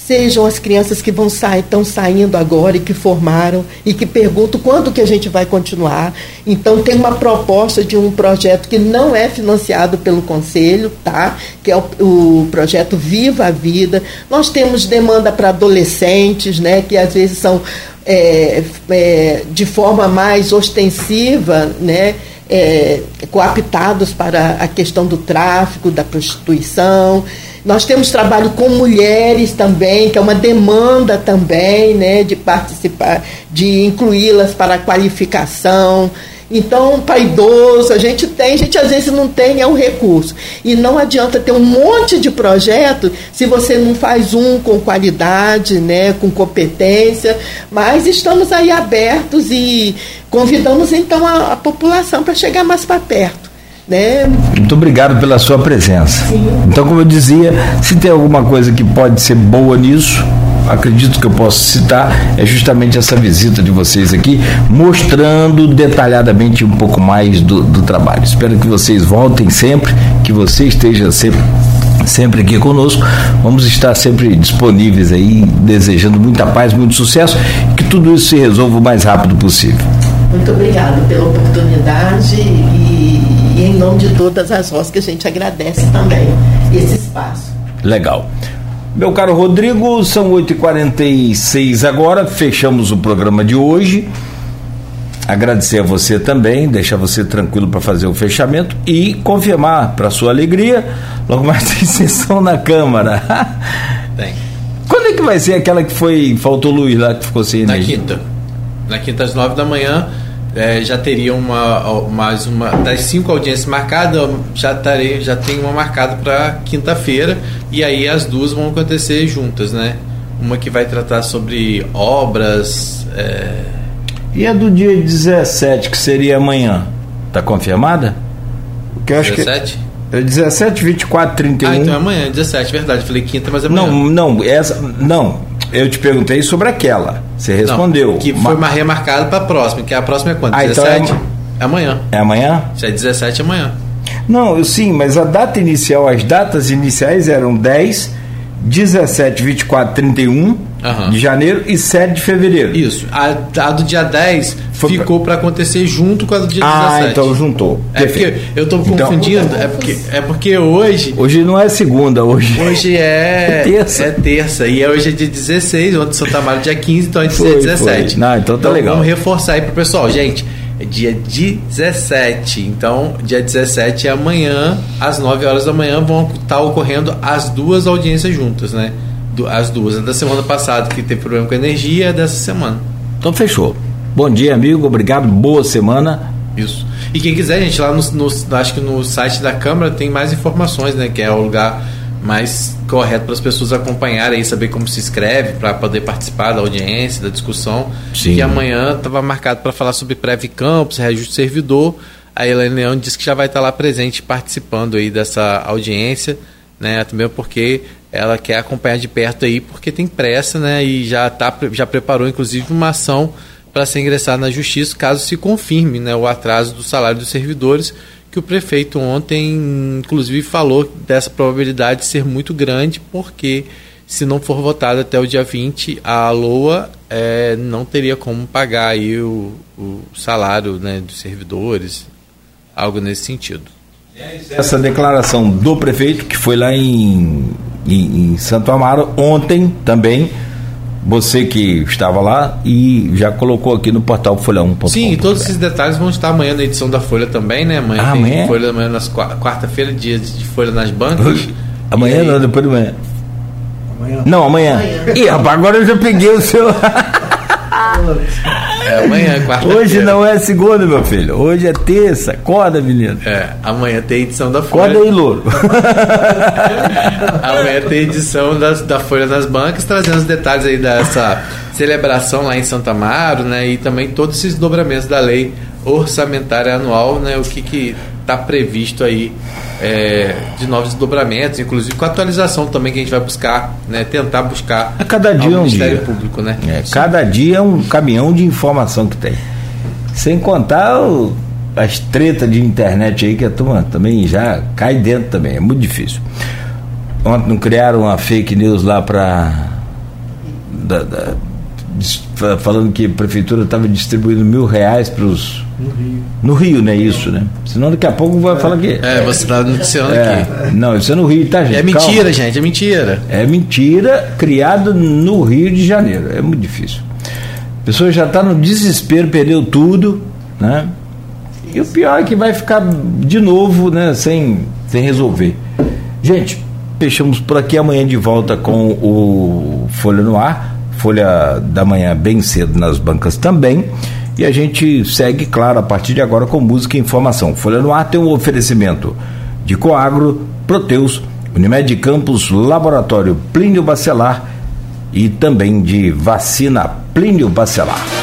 Speaker 3: sejam as crianças que vão sair, estão saindo agora e que formaram e que perguntam quando que a gente vai continuar. Então tem uma proposta de um projeto que não é financiado pelo conselho, tá? Que é o, o projeto Viva a Vida. Nós temos demanda para adolescentes, né? Que às vezes são é, é, de forma mais ostensiva, né? É, coaptados para a questão do tráfico, da prostituição. Nós temos trabalho com mulheres também, que é uma demanda também, né, de participar, de incluí-las para a qualificação. Então, para idoso, a gente tem, a gente às vezes não tem, é um recurso. E não adianta ter um monte de projeto se você não faz um com qualidade, né, com competência. Mas estamos aí abertos e convidamos então a, a população para chegar mais para perto. Né?
Speaker 2: Muito obrigado pela sua presença. Sim. Então, como eu dizia, se tem alguma coisa que pode ser boa nisso, acredito que eu posso citar, é justamente essa visita de vocês aqui, mostrando detalhadamente um pouco mais do, do trabalho. Espero que vocês voltem sempre, que você esteja sempre sempre aqui conosco. Vamos estar sempre disponíveis aí, desejando muita paz, muito sucesso e que tudo isso se resolva o mais rápido possível.
Speaker 3: Muito obrigado pela oportunidade nome de todas as vozes que a gente agradece também esse espaço.
Speaker 2: Legal. Meu caro Rodrigo, são 8h46 agora, fechamos o programa de hoje. Agradecer a você também, deixar você tranquilo para fazer o fechamento e confirmar, para sua alegria, logo mais *laughs* tem sessão na Câmara. *laughs* Tem. Quando é que vai ser aquela que foi. Faltou luz lá que ficou sem
Speaker 4: energia? Na quinta. Na quinta às nove da manhã é, já teria uma mais uma das cinco audiências marcadas já tarei, já tem uma marcada para quinta-feira e aí as duas vão acontecer juntas né uma que vai tratar sobre obras é...
Speaker 2: e a do dia 17 que seria amanhã tá confirmada
Speaker 4: que eu acho 17? que
Speaker 2: é 17, 24, 31. Ah,
Speaker 4: então é amanhã, 17, verdade. Falei quinta, mas é amanhã.
Speaker 2: Não, não, essa. Não, eu te perguntei sobre aquela. Você respondeu. Não,
Speaker 4: que foi Mar... remarcado para a próxima, que a próxima é quando? Ah, 17? Então é... é amanhã.
Speaker 2: É amanhã?
Speaker 4: Se é 17, é amanhã.
Speaker 2: Não, eu sim, mas a data inicial, as datas iniciais eram 10 17, 24, 31 uhum. de janeiro e 7 de fevereiro.
Speaker 4: Isso. A, a do dia 10 Foi ficou para acontecer junto com a do dia
Speaker 2: ah, 17. Ah, então juntou.
Speaker 4: É porque eu estou então, confundindo, então, é, porque, é porque hoje.
Speaker 2: Hoje não é segunda, hoje.
Speaker 4: Hoje é, é terça. É terça. E hoje é dia 16, ontem São Tamara dia 15, então é dia 17. Foi.
Speaker 2: Não, então tá então, legal.
Speaker 4: Vamos reforçar aí pro pessoal, gente. É dia 17. Então, dia 17 é amanhã, às 9 horas da manhã, vão estar ocorrendo as duas audiências juntas, né? As duas. A da semana passada, que teve problema com energia, é dessa semana.
Speaker 2: Então, fechou. Bom dia, amigo. Obrigado. Boa semana.
Speaker 4: Isso. E quem quiser, gente, lá no, no acho que no site da Câmara tem mais informações, né? Que é o lugar mais correto para as pessoas acompanharem e saber como se escreve para poder participar da audiência, da discussão. Sim. E amanhã estava marcado para falar sobre Preve Campos, reajuste servidor. A Helene Leão disse que já vai estar lá presente participando aí dessa audiência, né? Também porque ela quer acompanhar de perto aí porque tem pressa, né? E já tá já preparou inclusive uma ação para ser ingressada na justiça caso se confirme, né, o atraso do salário dos servidores que o prefeito ontem, inclusive, falou dessa probabilidade ser muito grande, porque se não for votado até o dia 20, a LOA é, não teria como pagar aí o, o salário né, dos servidores, algo nesse sentido.
Speaker 2: Essa declaração do prefeito, que foi lá em, em, em Santo Amaro, ontem também, você que estava lá e já colocou aqui no portal Folha 1.
Speaker 4: Sim, todos esses detalhes vão estar amanhã na edição da Folha também, né? Amanhã
Speaker 2: ah,
Speaker 4: tem
Speaker 2: amanhã?
Speaker 4: Folha amanhã nas quarta-feira, dia de Folha nas bancas.
Speaker 2: amanhã aí... não, depois de manhã. Amanhã. Não, amanhã. amanhã. Ih, rapaz, agora eu já peguei o seu. *laughs*
Speaker 4: É amanhã, quarta
Speaker 2: Hoje não é segunda, meu filho. Hoje é terça. Acorda, menino.
Speaker 4: É, amanhã tem edição da Folha.
Speaker 2: Acorda aí, louro. *laughs*
Speaker 4: amanhã tem edição das, da Folha nas bancas, trazendo os detalhes aí dessa celebração lá em Santa Amaro, né? E também todos esses dobramentos da lei orçamentária anual, né? O que que está previsto aí é, de novos dobramentos, inclusive com a atualização também que a gente vai buscar, né, tentar buscar
Speaker 2: a cada dia
Speaker 4: ao Ministério
Speaker 2: um dia.
Speaker 4: Público, né?
Speaker 2: É, cada dia é um caminhão de informação que tem. Sem contar o, as tretas de internet aí que a turma também já cai dentro também, é muito difícil. Ontem não criaram uma fake news lá para falando que a prefeitura estava distribuindo mil reais para os
Speaker 5: no Rio.
Speaker 2: No Rio, né? Isso, né? Senão daqui a pouco vai é. falar que.
Speaker 4: É, você está noticiando
Speaker 2: é,
Speaker 4: aqui.
Speaker 2: Não, isso é no Rio, tá, gente?
Speaker 4: É mentira, Calma. gente, é mentira.
Speaker 2: É mentira, criado no Rio de Janeiro. É muito difícil. A pessoa já está no desespero, perdeu tudo, né? E o pior é que vai ficar de novo, né? Sem, sem resolver. Gente, fechamos por aqui amanhã de volta com o Folha no Ar. Folha da manhã bem cedo nas bancas também. E a gente segue, claro, a partir de agora com música e informação. Folha no Ar tem um oferecimento de Coagro, Proteus, Unimed Campos, Laboratório Plínio Bacelar e também de vacina Plínio Bacelar.